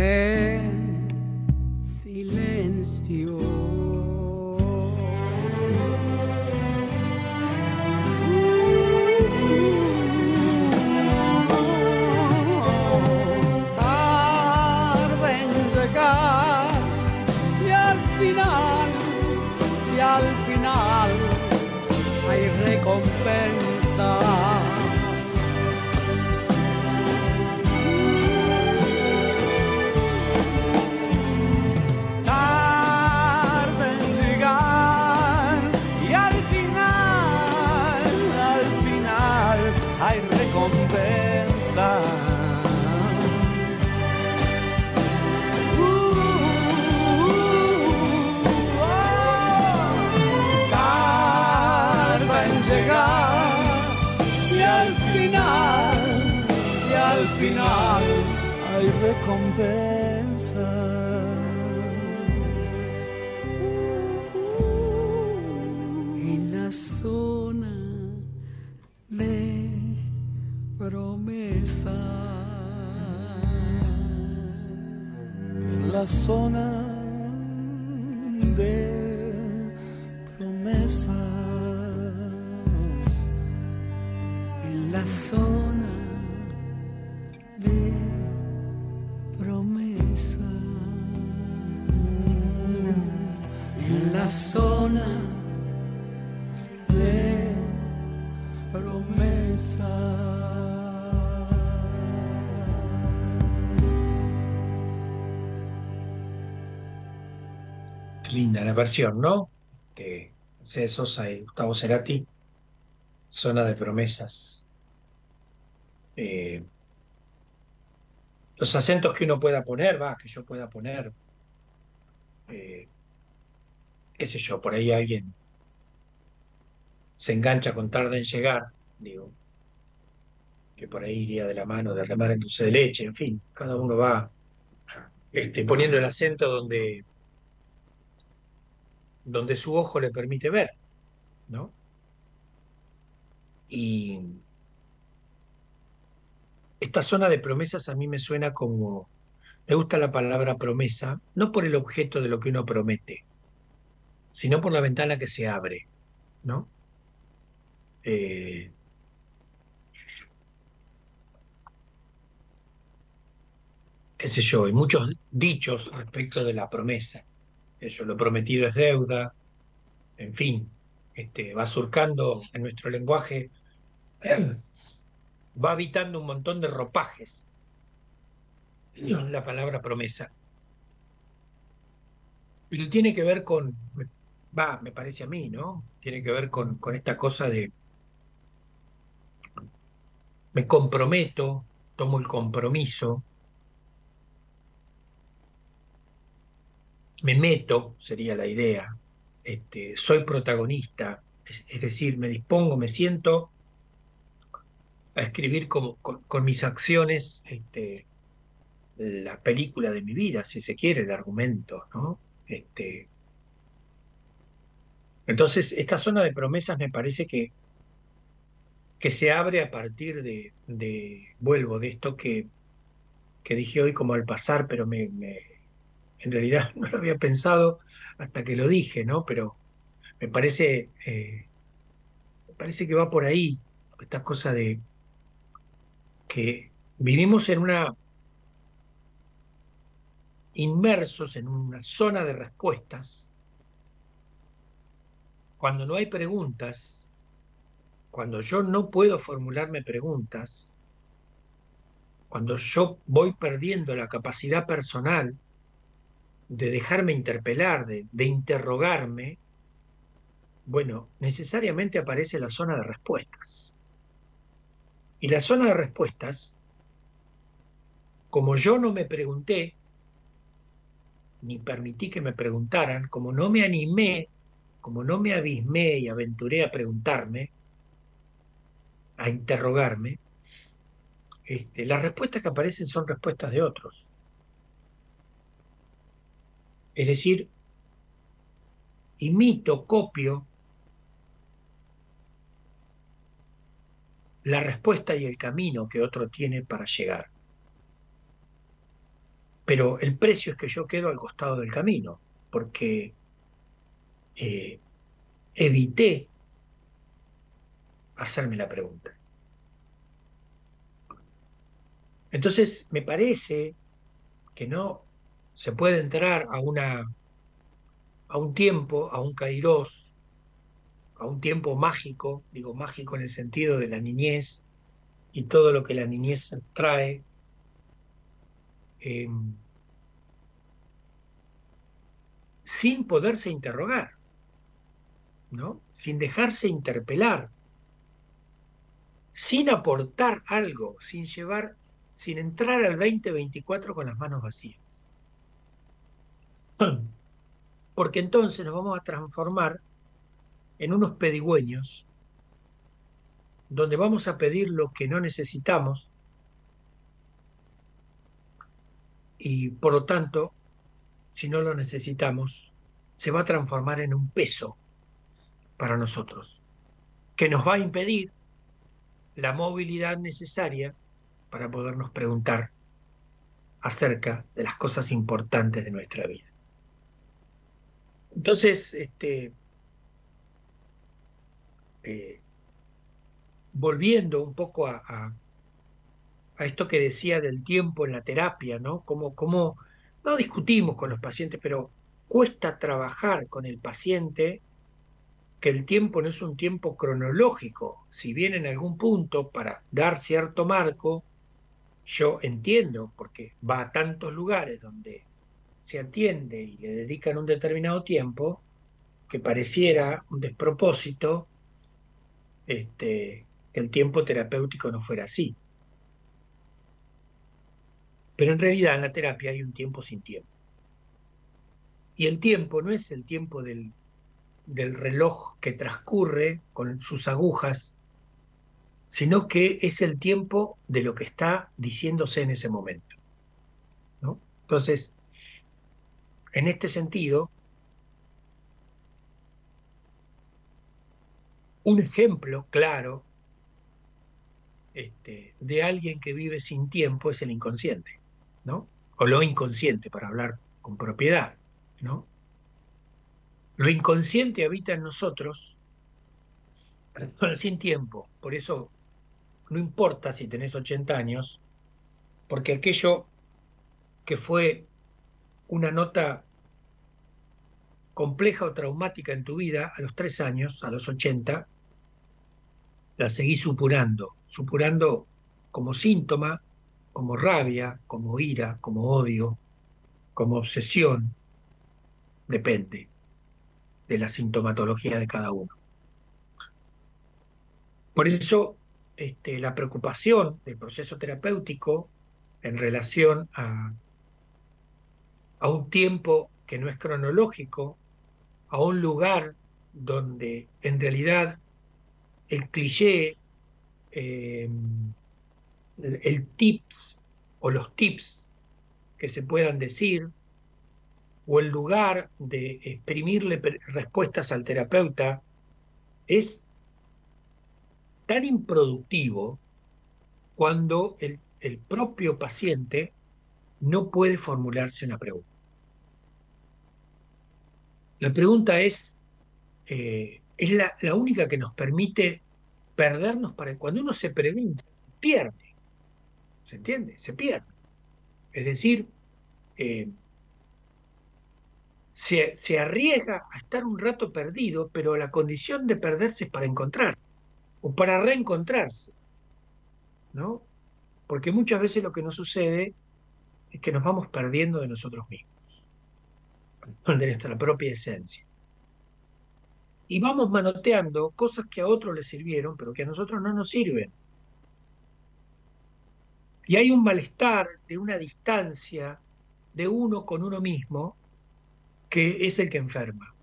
en recompensa. en la zona de promesa. la zona de promesas. En la zona linda la versión, ¿no? De Mercedes Sosa y Gustavo Cerati, Zona de Promesas. Eh, los acentos que uno pueda poner, va, que yo pueda poner, eh, qué sé yo, por ahí alguien se engancha con tarde en llegar, digo, que por ahí iría de la mano de remar en dulce de leche, en fin, cada uno va este, poniendo el acento donde, donde su ojo le permite ver, ¿no? Y esta zona de promesas a mí me suena como, me gusta la palabra promesa, no por el objeto de lo que uno promete, sino por la ventana que se abre, ¿no? Eh, qué sé yo, hay muchos dichos respecto de la promesa. Eso, lo prometido es deuda, en fin, este, va surcando en nuestro lenguaje, va habitando un montón de ropajes la palabra promesa. Pero tiene que ver con, va, me parece a mí, ¿no? Tiene que ver con esta cosa de, me comprometo, tomo el compromiso, me meto, sería la idea, este, soy protagonista, es, decir, me dispongo, me siento a escribir como, con, mis acciones este, la película de mi vida, si se quiere, el argumento, ¿no? Este, entonces, esta zona de promesas me parece que, que se abre a partir de, vuelvo, de esto que, que dije hoy como al pasar, pero me, en realidad no lo había pensado hasta que lo dije, ¿no? Pero me parece, eh, me parece que va por ahí, esta cosa de que vivimos en una inmersos en una zona de respuestas, cuando no hay preguntas, cuando yo no puedo formularme preguntas, cuando yo voy perdiendo la capacidad personal de dejarme interpelar, de, de, interrogarme, bueno, necesariamente aparece la zona de respuestas. Y la zona de respuestas, como yo no me pregunté, ni permití que me preguntaran, como no me animé, como no me abismé y aventuré a preguntarme, a interrogarme, este, las respuestas que aparecen son respuestas de otros. Es decir, imito, copio la respuesta y el camino que otro tiene para llegar. Pero el precio es que yo quedo al costado del camino, porque eh, evité hacerme la pregunta. Entonces, me parece que no se puede entrar a un tiempo, a un kairos, a un tiempo mágico, digo mágico en el sentido de la niñez y todo lo que la niñez trae, eh, sin poderse interrogar, ¿no? sin dejarse interpelar, sin aportar algo, sin llevar, sin entrar al 2024 con las manos vacías. Porque entonces nos vamos a transformar en unos pedigüeños donde vamos a pedir lo que no necesitamos y por lo tanto, si no lo necesitamos, se va a transformar en un peso para nosotros, que nos va a impedir la movilidad necesaria para podernos preguntar acerca de las cosas importantes de nuestra vida. Entonces, este, eh, volviendo un poco a, a, a, esto que decía del tiempo en la terapia, ¿no? Como, como no discutimos con los pacientes, pero cuesta trabajar con el paciente que el tiempo no es un tiempo cronológico. Si bien en algún punto, para dar cierto marco, yo entiendo, porque va a tantos lugares donde se atiende y le dedican un determinado tiempo, que pareciera un despropósito este, el tiempo terapéutico no fuera así. Pero en realidad en la terapia hay un tiempo sin tiempo. Y el tiempo no es el tiempo del, del reloj que transcurre con sus agujas, sino que es el tiempo de lo que está diciéndose en ese momento. ¿no? Entonces, en este sentido, un ejemplo claro este, de alguien que vive sin tiempo es el inconsciente, ¿no? O lo inconsciente, para hablar con propiedad, ¿no? Lo inconsciente habita en nosotros sin tiempo, por eso no importa si tenés 80 años, porque aquello que fue una nota compleja o traumática en tu vida a los 3 años, a los 80, la seguís supurando, supurando como síntoma, como rabia, como ira, como odio, como obsesión, depende de la sintomatología de cada uno. Por eso este, la preocupación del proceso terapéutico en relación a, a un tiempo que no es cronológico, a un lugar donde en realidad el cliché, eh, el, tips o los tips que se puedan decir, o el lugar de exprimirle respuestas al terapeuta, es tan improductivo cuando el propio paciente no puede formularse una pregunta. La pregunta es, eh, es la, única que nos permite perdernos para cuando uno se pregunta, pierde. ¿Se entiende? Se pierde. Es decir, eh, se, se arriesga a estar un rato perdido, pero la condición de perderse es para encontrarse o para reencontrarse, ¿no? Porque muchas veces lo que nos sucede es que nos vamos perdiendo de nosotros mismos, de nuestra propia esencia. Y vamos manoteando cosas que a otros les sirvieron, pero que a nosotros no nos sirven. Y hay un malestar de una distancia de uno con uno mismo que es el que enferma.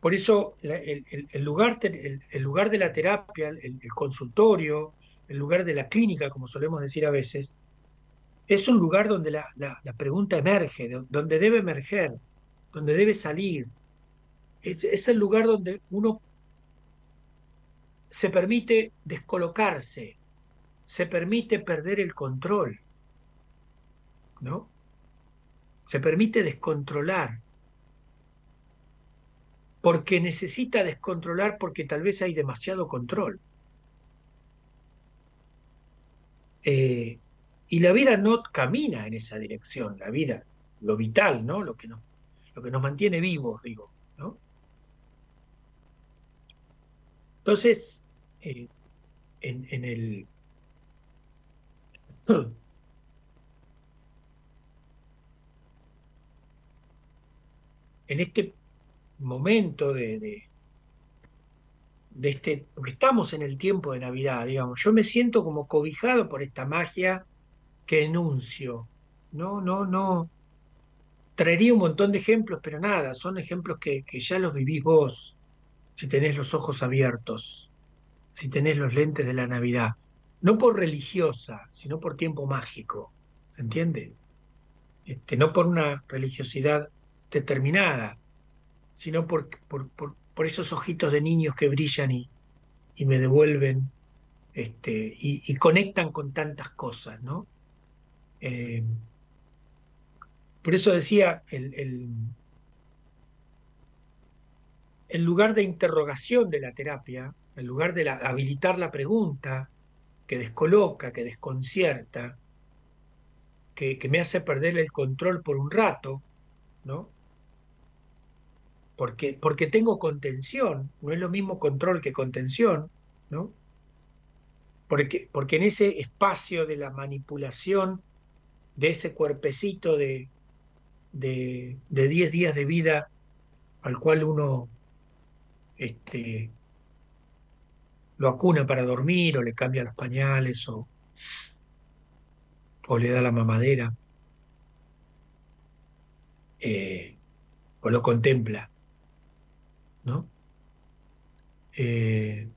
Por eso el, el- el lugar, el- lugar de la terapia, el consultorio, el lugar de la clínica, como solemos decir a veces, es un lugar donde la, la- pregunta emerge, do- donde debe emerger, donde debe salir. Es, es el lugar donde uno se permite descolocarse, se permite perder el control, ¿no? Se permite descontrolar, porque necesita descontrolar porque tal vez hay demasiado control. Eh, y la vida no camina en esa dirección, la vida, lo vital, ¿no? Lo que nos, lo que nos mantiene vivos, digo, ¿no? Entonces, eh, en, el en este momento de, de, este, estamos en el tiempo de Navidad, digamos, yo me siento como cobijado por esta magia que enuncio. No, no, no. Traería un montón de ejemplos, pero nada, son ejemplos que, que ya los vivís vos, si tenés los ojos abiertos, si tenés los lentes de la Navidad. No por religiosa, sino por tiempo mágico. ¿Se entiende? Este, no por una religiosidad determinada, sino por, por, por, por esos ojitos de niños que brillan y, y me devuelven este, y, y conectan con tantas cosas, ¿no? Eh, por eso decía, el, el, lugar de interrogación de la terapia, el lugar de habilitar la pregunta, que descoloca, que desconcierta, que, que me hace perder el control por un rato, ¿no? Porque, porque tengo contención, no es lo mismo control que contención, ¿no? Porque, porque en ese espacio de la manipulación de ese cuerpecito de, de, de 10 días de vida al cual uno este, lo acuna para dormir o le cambia los pañales o, o le da la mamadera, eh, o lo contempla, ¿no? Eh,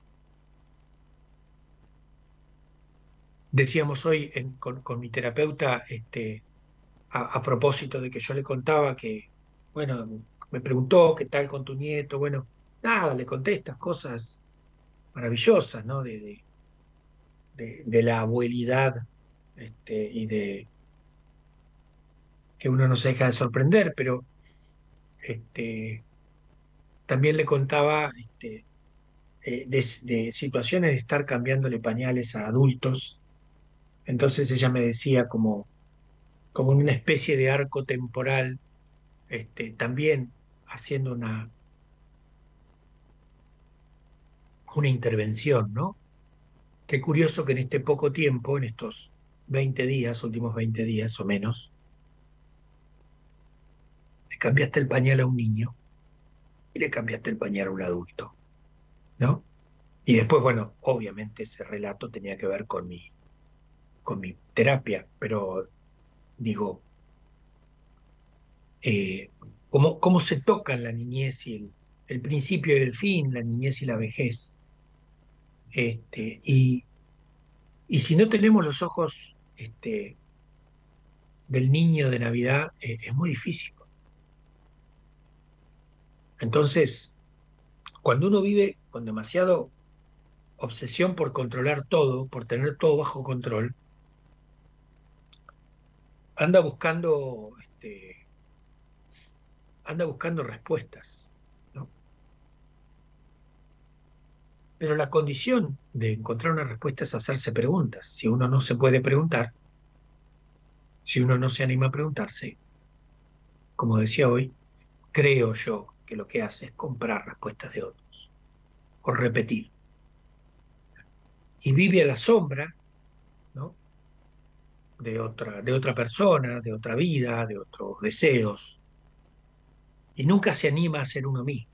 decíamos hoy con, mi terapeuta, este, a, propósito de que yo le contaba que, bueno, me preguntó qué tal con tu nieto, bueno, nada, le conté estas cosas maravillosas, ¿no? De, de, la abuelidad este, y de que uno no se deja de sorprender, pero este, también le contaba eh, de situaciones de estar cambiándole pañales a adultos. Entonces ella me decía como, como una especie de arco temporal, este, también haciendo una, una intervención, ¿no? Qué curioso que en este poco tiempo, en estos 20 días, últimos 20 días o menos, le cambiaste el pañal a un niño y le cambiaste el pañal a un adulto, ¿no? Y después, bueno, obviamente ese relato tenía que ver con mi, con mi terapia, pero digo, eh, cómo, cómo se tocan la niñez y el, principio y el fin, la niñez y la vejez. Este, y, y si no tenemos los ojos este, del niño de Navidad, eh, es muy difícil. Entonces, cuando uno vive con demasiado obsesión por controlar todo, por tener todo bajo control, anda buscando, este, anda buscando respuestas, ¿no? Pero la condición de encontrar una respuesta es hacerse preguntas. Si uno no se puede preguntar, si uno no se anima a preguntarse, como decía hoy, creo yo que lo que hace es comprar respuestas de otros o repetir. Y vive a la sombra. De otra, de otra persona, de otra vida, de otros deseos, y nunca se anima a ser uno mismo.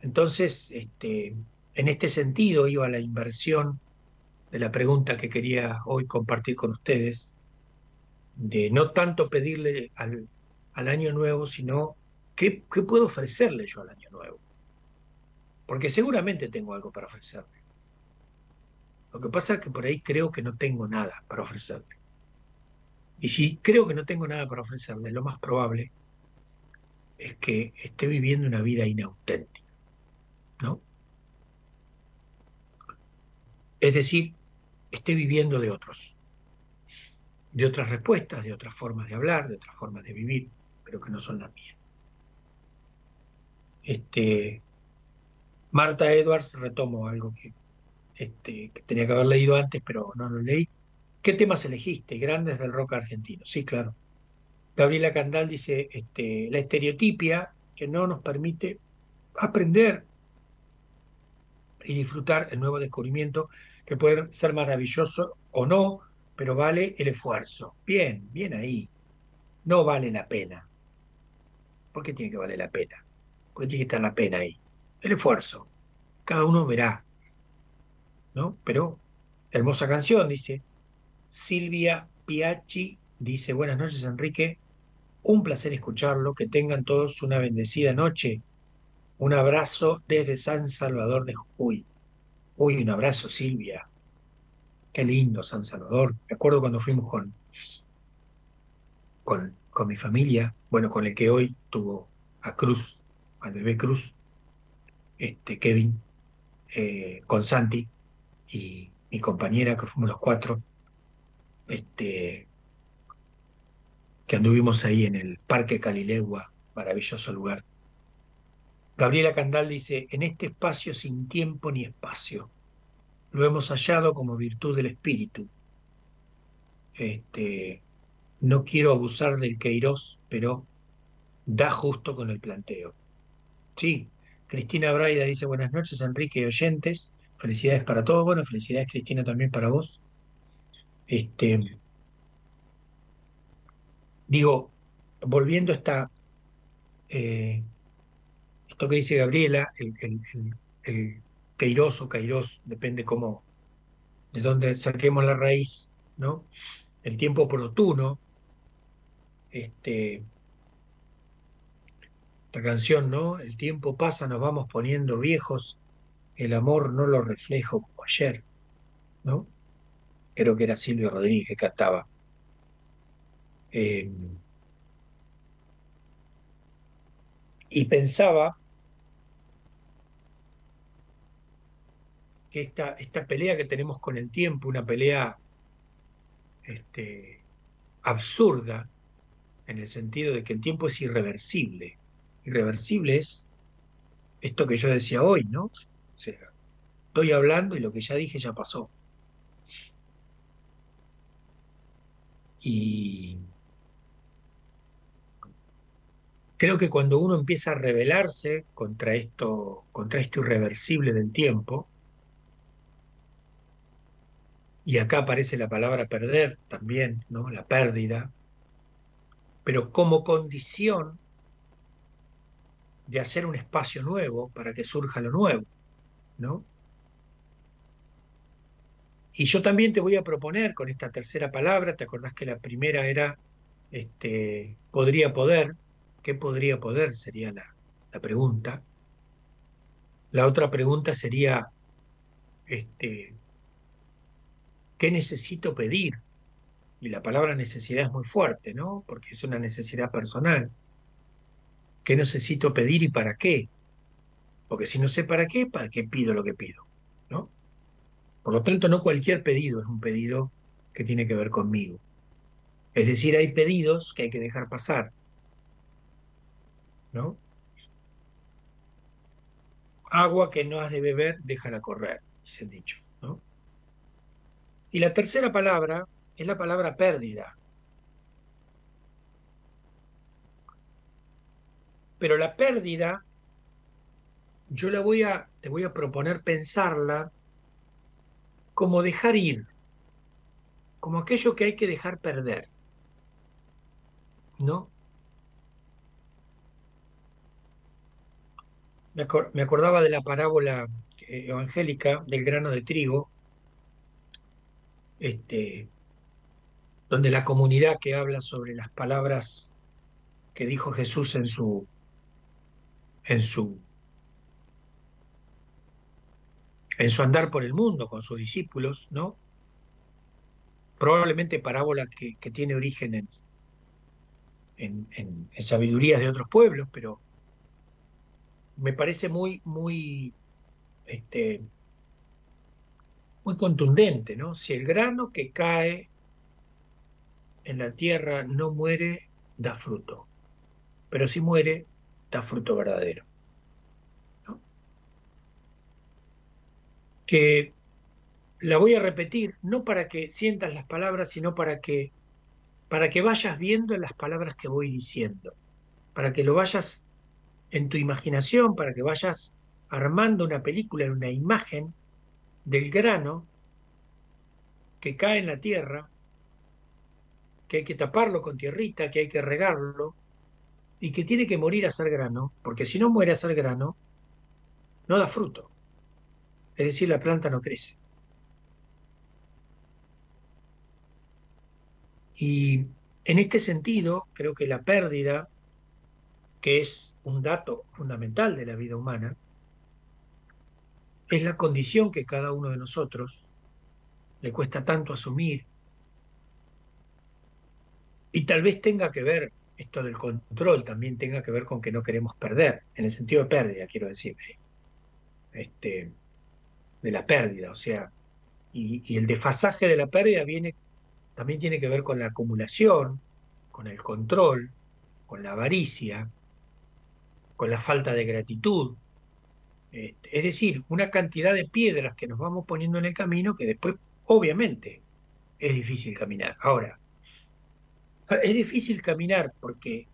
Entonces, este, en este sentido iba la inversión de la pregunta que quería hoy compartir con ustedes, de no tanto pedirle al, al año nuevo, sino ¿qué, qué puedo ofrecerle yo al año nuevo? Porque seguramente tengo algo para ofrecerle. Lo que pasa es que por ahí creo que no tengo nada para ofrecerle. Y si creo que no tengo nada para ofrecerle, lo más probable es que esté viviendo una vida inauténtica, ¿no? Es decir, esté viviendo de otros, de otras respuestas, de otras formas de hablar, de otras formas de vivir, pero que no son las mías. Este, Marta Edwards, retomo algo que, este, que tenía que haber leído antes, pero no lo leí. ¿Qué temas elegiste? Grandes del rock argentino. Sí, claro. Gabriela Candal dice, este, la estereotipia que no nos permite aprender y disfrutar el nuevo descubrimiento que puede ser maravilloso o no, pero vale el esfuerzo. Bien, bien ahí. No vale la pena. ¿Por qué tiene que valer la pena? Porque tiene que estar la pena ahí. El esfuerzo. Cada uno verá. ¿No? Pero, hermosa canción, dice. Silvia Piacci dice, buenas noches Enrique, un placer escucharlo, que tengan todos una bendecida noche. Un abrazo desde San Salvador de Jujuy. Uy, un abrazo Silvia. Qué lindo San Salvador. Me acuerdo cuando fuimos con, con, con mi familia, bueno, con el que hoy tuvo a Cruz, al bebé Cruz, este, Kevin, eh, con Santi y mi compañera, que fuimos los cuatro, este, que anduvimos ahí en el Parque Calilegua, maravilloso lugar. Gabriela Candal dice, en este espacio sin tiempo ni espacio, lo hemos hallado como virtud del espíritu. Este, no quiero abusar del Queiroz, pero da justo con el planteo. Sí, Cristina Braida dice, buenas noches Enrique y oyentes, felicidades para todos, bueno, felicidades Cristina también para vos. Este, digo, volviendo a esta, eh, esto que dice Gabriela, el, el, el, o depende cómo, de donde saquemos la raíz, ¿no? El tiempo oportuno, este, la canción, ¿no? El tiempo pasa, nos vamos poniendo viejos, el amor no lo reflejo como ayer, ¿no? Creo que era Silvio Rodríguez que cantaba. Eh, y pensaba que esta, esta pelea que tenemos con el tiempo, una pelea este, absurda, en el sentido de que el tiempo es irreversible. Irreversible es esto que yo decía hoy, ¿no? O sea, estoy hablando y lo que ya dije ya pasó. Y creo que cuando uno empieza a rebelarse contra esto, contra esto irreversible del tiempo, y acá aparece la palabra perder también, ¿no? La pérdida, pero como condición de hacer un espacio nuevo para que surja lo nuevo, ¿no? Y yo también te voy a proponer con esta tercera palabra, ¿te acordás que la primera era este, podría poder? ¿Qué podría poder? Sería la, la pregunta. La otra pregunta sería, este, ¿qué necesito pedir? Y la palabra necesidad es muy fuerte, ¿no? Porque es una necesidad personal. ¿Qué necesito pedir y para qué? Porque si no sé para qué, ¿para qué pido lo que pido? ¿No? Por lo tanto, no cualquier pedido es un pedido que tiene que ver conmigo. Es decir, hay pedidos que hay que dejar pasar. ¿No? Agua que no has de beber, déjala correr, dice el dicho. ¿no? Y la tercera palabra es la palabra pérdida. Pero la pérdida, yo la voy a, te voy a proponer pensarla como dejar ir, como aquello que hay que dejar perder. ¿No? Me, acor me acordaba de la parábola evangélica del grano de trigo, este, donde la comunidad que habla sobre las palabras que dijo Jesús en su en su en su andar por el mundo con sus discípulos, ¿no? Probablemente parábola que, tiene origen en, en, en, en, sabidurías de otros pueblos, pero me parece muy, muy, este, muy contundente, ¿no? Si el grano que cae en la tierra no muere, da fruto, pero si muere, da fruto verdadero. Que la voy a repetir, no para que sientas las palabras, sino para que, para que vayas viendo las palabras que voy diciendo, para que lo vayas en tu imaginación, para que vayas armando una película, una imagen del grano que cae en la tierra, que hay que taparlo con tierrita, que hay que regarlo, y que tiene que morir a ser grano, porque si no muere a ser grano, no da fruto. Es decir, la planta no crece. Y en este sentido, creo que la pérdida, que es un dato fundamental de la vida humana, es la condición que cada uno de nosotros le cuesta tanto asumir y tal vez tenga que ver esto del control, también tenga que ver con que no queremos perder, en el sentido de pérdida, quiero decir, este, de la pérdida, o sea, y, el desfasaje de la pérdida viene, también tiene que ver con la acumulación, con el control, con la avaricia, con la falta de gratitud, es decir, una cantidad de piedras que nos vamos poniendo en el camino que después, obviamente, es difícil caminar. Ahora, es difícil caminar porque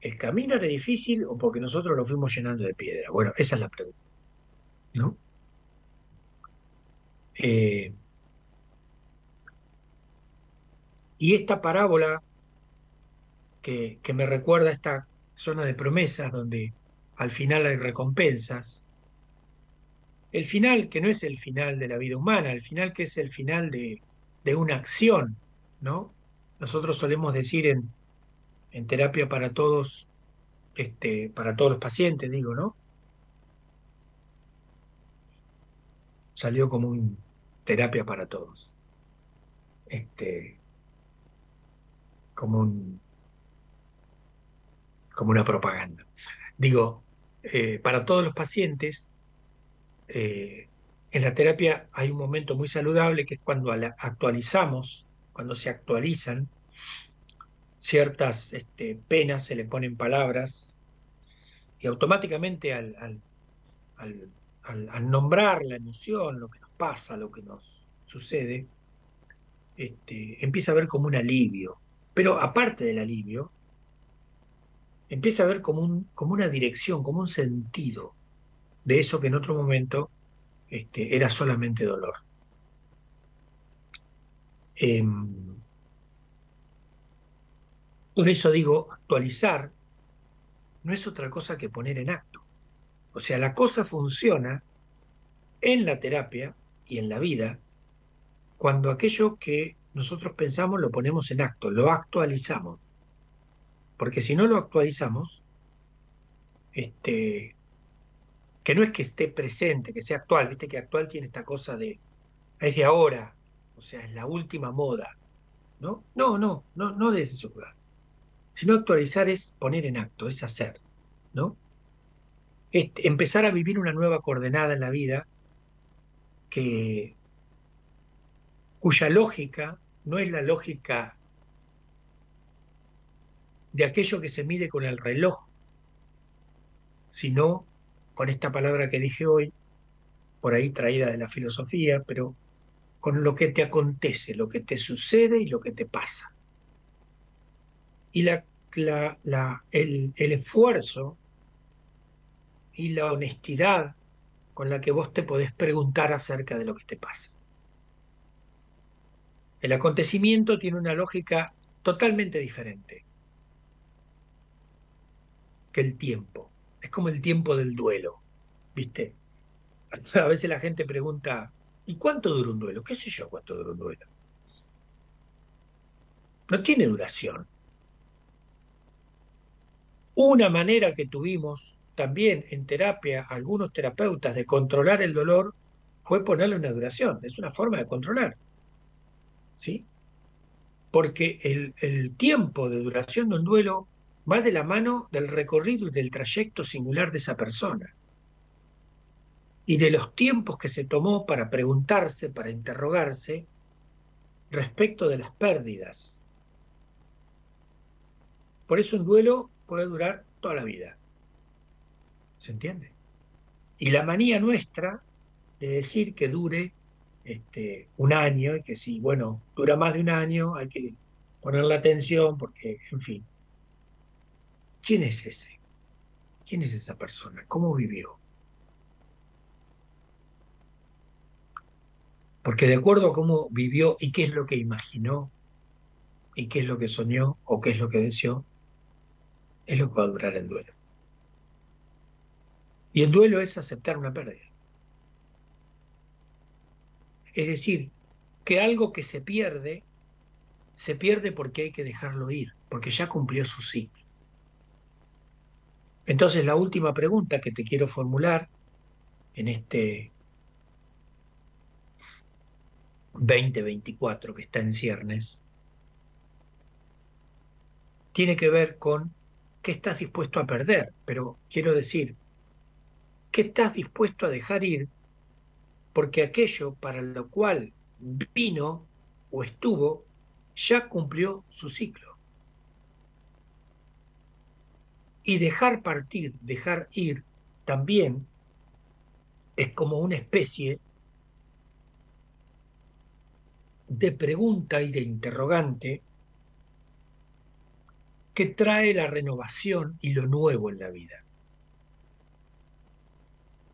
el caminar es difícil o porque nosotros lo fuimos llenando de piedra. Bueno, esa es la pregunta. ¿No? Eh, y esta parábola que, me recuerda a esta zona de promesas donde al final hay recompensas, el final que no es el final de la vida humana, el final que es el final de, una acción, ¿no? Nosotros solemos decir en, en terapia para todos, este, para todos los pacientes, digo, ¿no? Salió como un terapia para todos. Este, como un, como una propaganda. Digo, eh, para todos los pacientes, eh, en la terapia hay un momento muy saludable que es cuando actualizamos, cuando se actualizan ciertas este, penas, se le ponen palabras y automáticamente al, al- al- al- nombrar la emoción, lo que nos pasa, lo que nos sucede, este, empieza a ver como un alivio. Pero aparte del alivio, empieza a ver como, un, como una dirección, como un sentido de eso que en otro momento este, era solamente dolor. Em, por eso digo, actualizar no es otra cosa que poner en acto. O sea, la cosa funciona en la terapia y en la vida cuando aquello que nosotros pensamos lo ponemos en acto, lo actualizamos. Porque si no lo actualizamos, este, que no es que esté presente, que sea actual, viste que actual tiene esta cosa de, es de ahora, o sea, es la última moda, ¿no? No, no, no, no de ese lugar. Sino actualizar es poner en acto, es hacer, ¿no? Empezar a vivir una nueva coordenada en la vida que, cuya lógica no es la lógica de aquello que se mide con el reloj, sino con esta palabra que dije hoy, por ahí traída de la filosofía, pero con lo que te acontece, lo que te sucede y lo que te pasa. Y la, el esfuerzo y la honestidad con la que vos te podés preguntar acerca de lo que te pasa. El acontecimiento tiene una lógica totalmente diferente que el tiempo. Es como el tiempo del duelo, ¿viste? A veces la gente pregunta, ¿y cuánto dura un duelo? ¿Qué sé yo cuánto dura un duelo? No tiene duración. Una manera que tuvimos también en terapia algunos terapeutas de controlar el dolor fue ponerle una duración. Es una forma de controlar. ¿Sí? Porque el, el tiempo de duración de un duelo va de la mano del recorrido y del trayecto singular de esa persona. Y de los tiempos que se tomó para preguntarse, para interrogarse respecto de las pérdidas. Por eso un duelo puede durar toda la vida. ¿Se entiende? Y la manía nuestra de decir que dure este, un año y que si, bueno, dura más de un año, hay que ponerle atención porque, en fin. ¿Quién es ese? ¿Quién es esa persona? ¿Cómo vivió? Porque de acuerdo a cómo vivió y qué es lo que imaginó, y qué es lo que soñó o qué es lo que deseó, es lo que va a durar el duelo. Y el duelo es aceptar una pérdida. Es decir, que algo que se pierde, se pierde porque hay que dejarlo ir, porque ya cumplió su ciclo. Entonces la última pregunta que te quiero formular en este 2024 que está en ciernes, tiene que ver con qué estás dispuesto a perder, pero quiero decir, qué estás dispuesto a dejar ir, porque aquello para lo cual vino o estuvo ya cumplió su ciclo. Y dejar partir, dejar ir, también es como una especie de pregunta y de interrogante que trae la renovación y lo nuevo en la vida.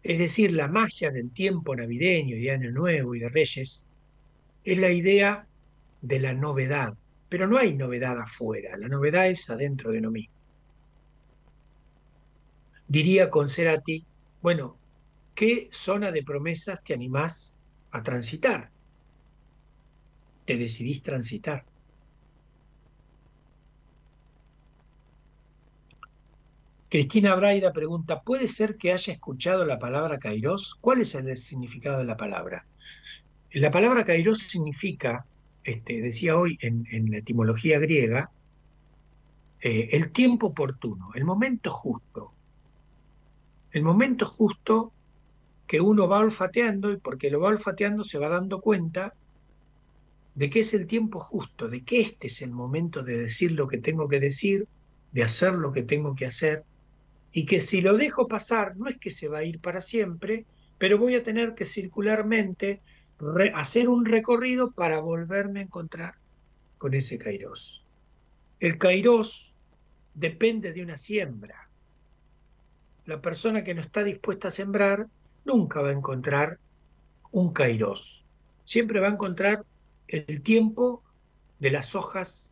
Es decir, la magia del tiempo navideño y de Año Nuevo y de Reyes es la idea de la novedad, pero no hay novedad afuera, la novedad es adentro de uno mismo. Diría con Cerati, bueno, qué zona de promesas te animás a transitar. Te decidís transitar. Cristina Braida pregunta, ¿puede ser que haya escuchado la palabra kairos? ¿Cuál es el significado de la palabra? La palabra kairos significa, este, decía hoy en, la etimología griega, eh, el tiempo oportuno, el momento justo. El momento justo que uno va olfateando y porque lo va olfateando se va dando cuenta de que es el tiempo justo, de que este es el momento de decir lo que tengo que decir, de hacer lo que tengo que hacer, y que si lo dejo pasar no es que se va a ir para siempre, pero voy a tener que circularmente hacer un recorrido para volverme a encontrar con ese kairos. El kairos depende de una siembra. La persona que no está dispuesta a sembrar nunca va a encontrar un kairos. Siempre va a encontrar el tiempo de las hojas,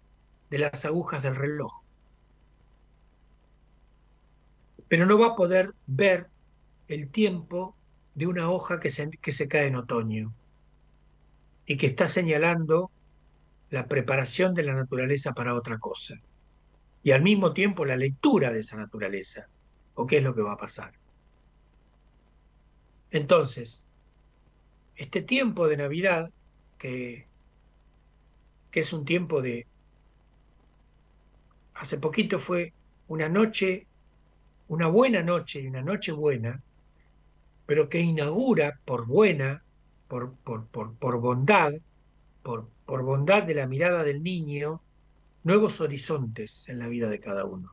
de las agujas del reloj. Pero no va a poder ver el tiempo de una hoja que se, que se cae en otoño y que está señalando la preparación de la naturaleza para otra cosa. Y al mismo tiempo la lectura de esa naturaleza, o qué es lo que va a pasar. Entonces, este tiempo de Navidad, que, que es un tiempo de... Hace poquito fue una noche, una buena noche y una noche buena, pero que inaugura por buena, por, por, por, por bondad, por, por bondad de la mirada del niño, nuevos horizontes en la vida de cada uno.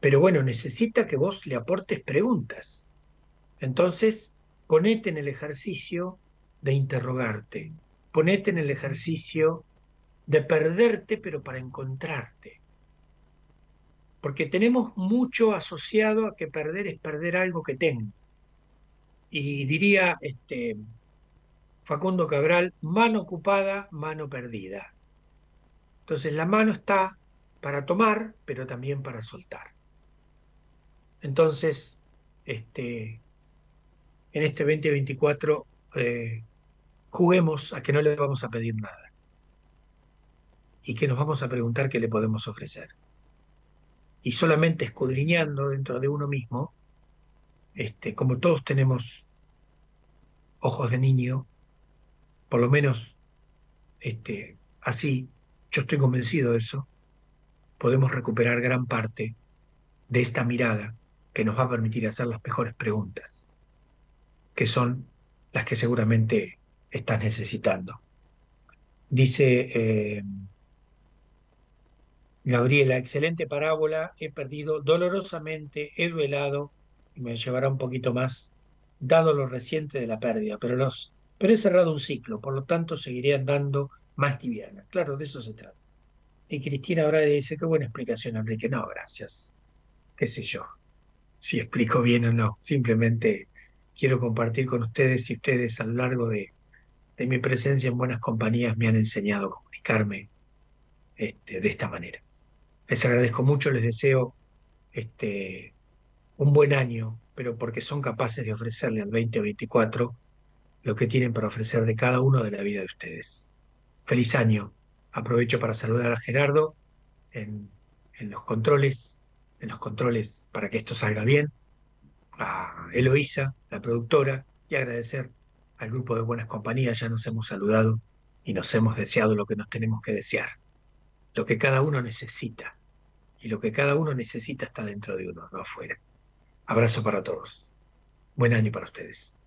Pero bueno, necesita que vos le aportes preguntas. Entonces, ponete en el ejercicio de interrogarte, ponete en el ejercicio de perderte, pero para encontrarte. Porque tenemos mucho asociado a que perder es perder algo que tengo. Y diría este, Facundo Cabral, mano ocupada, mano perdida. Entonces la mano está para tomar, pero también para soltar. Entonces, este, en este 2024 eh, juguemos a que no le vamos a pedir nada y que nos vamos a preguntar qué le podemos ofrecer. Y solamente escudriñando dentro de uno mismo, este, como todos tenemos ojos de niño, por lo menos este, así, yo estoy convencido de eso, podemos recuperar gran parte de esta mirada que nos va a permitir hacer las mejores preguntas, que son las que seguramente estás necesitando. Dice eh, Gabriela, excelente parábola, he perdido dolorosamente, he duelado, y me llevará un poquito más, dado lo reciente de la pérdida, pero, pero he cerrado un ciclo, por lo tanto seguiré andando más liviana. Claro, de eso se trata. Y Cristina ahora dice, qué buena explicación, Enrique. No, gracias. Qué sé yo, si explico bien o no. Simplemente quiero compartir con ustedes y ustedes a lo largo de, de mi presencia en buenas compañías me han enseñado a comunicarme este, de esta manera. Les agradezco mucho, les deseo este, un buen año, pero porque son capaces de ofrecerle al 2024 lo que tienen para ofrecer de cada uno de la vida de ustedes. Feliz año. Aprovecho para saludar a Gerardo en, en los controles, en los controles para que esto salga bien, a Eloísa, la productora, y agradecer al grupo de Buenas Compañías. Ya nos hemos saludado y nos hemos deseado lo que nos tenemos que desear, lo que cada uno necesita. Y lo que cada uno necesita está dentro de uno, no afuera. Abrazo para todos. Buen año para ustedes.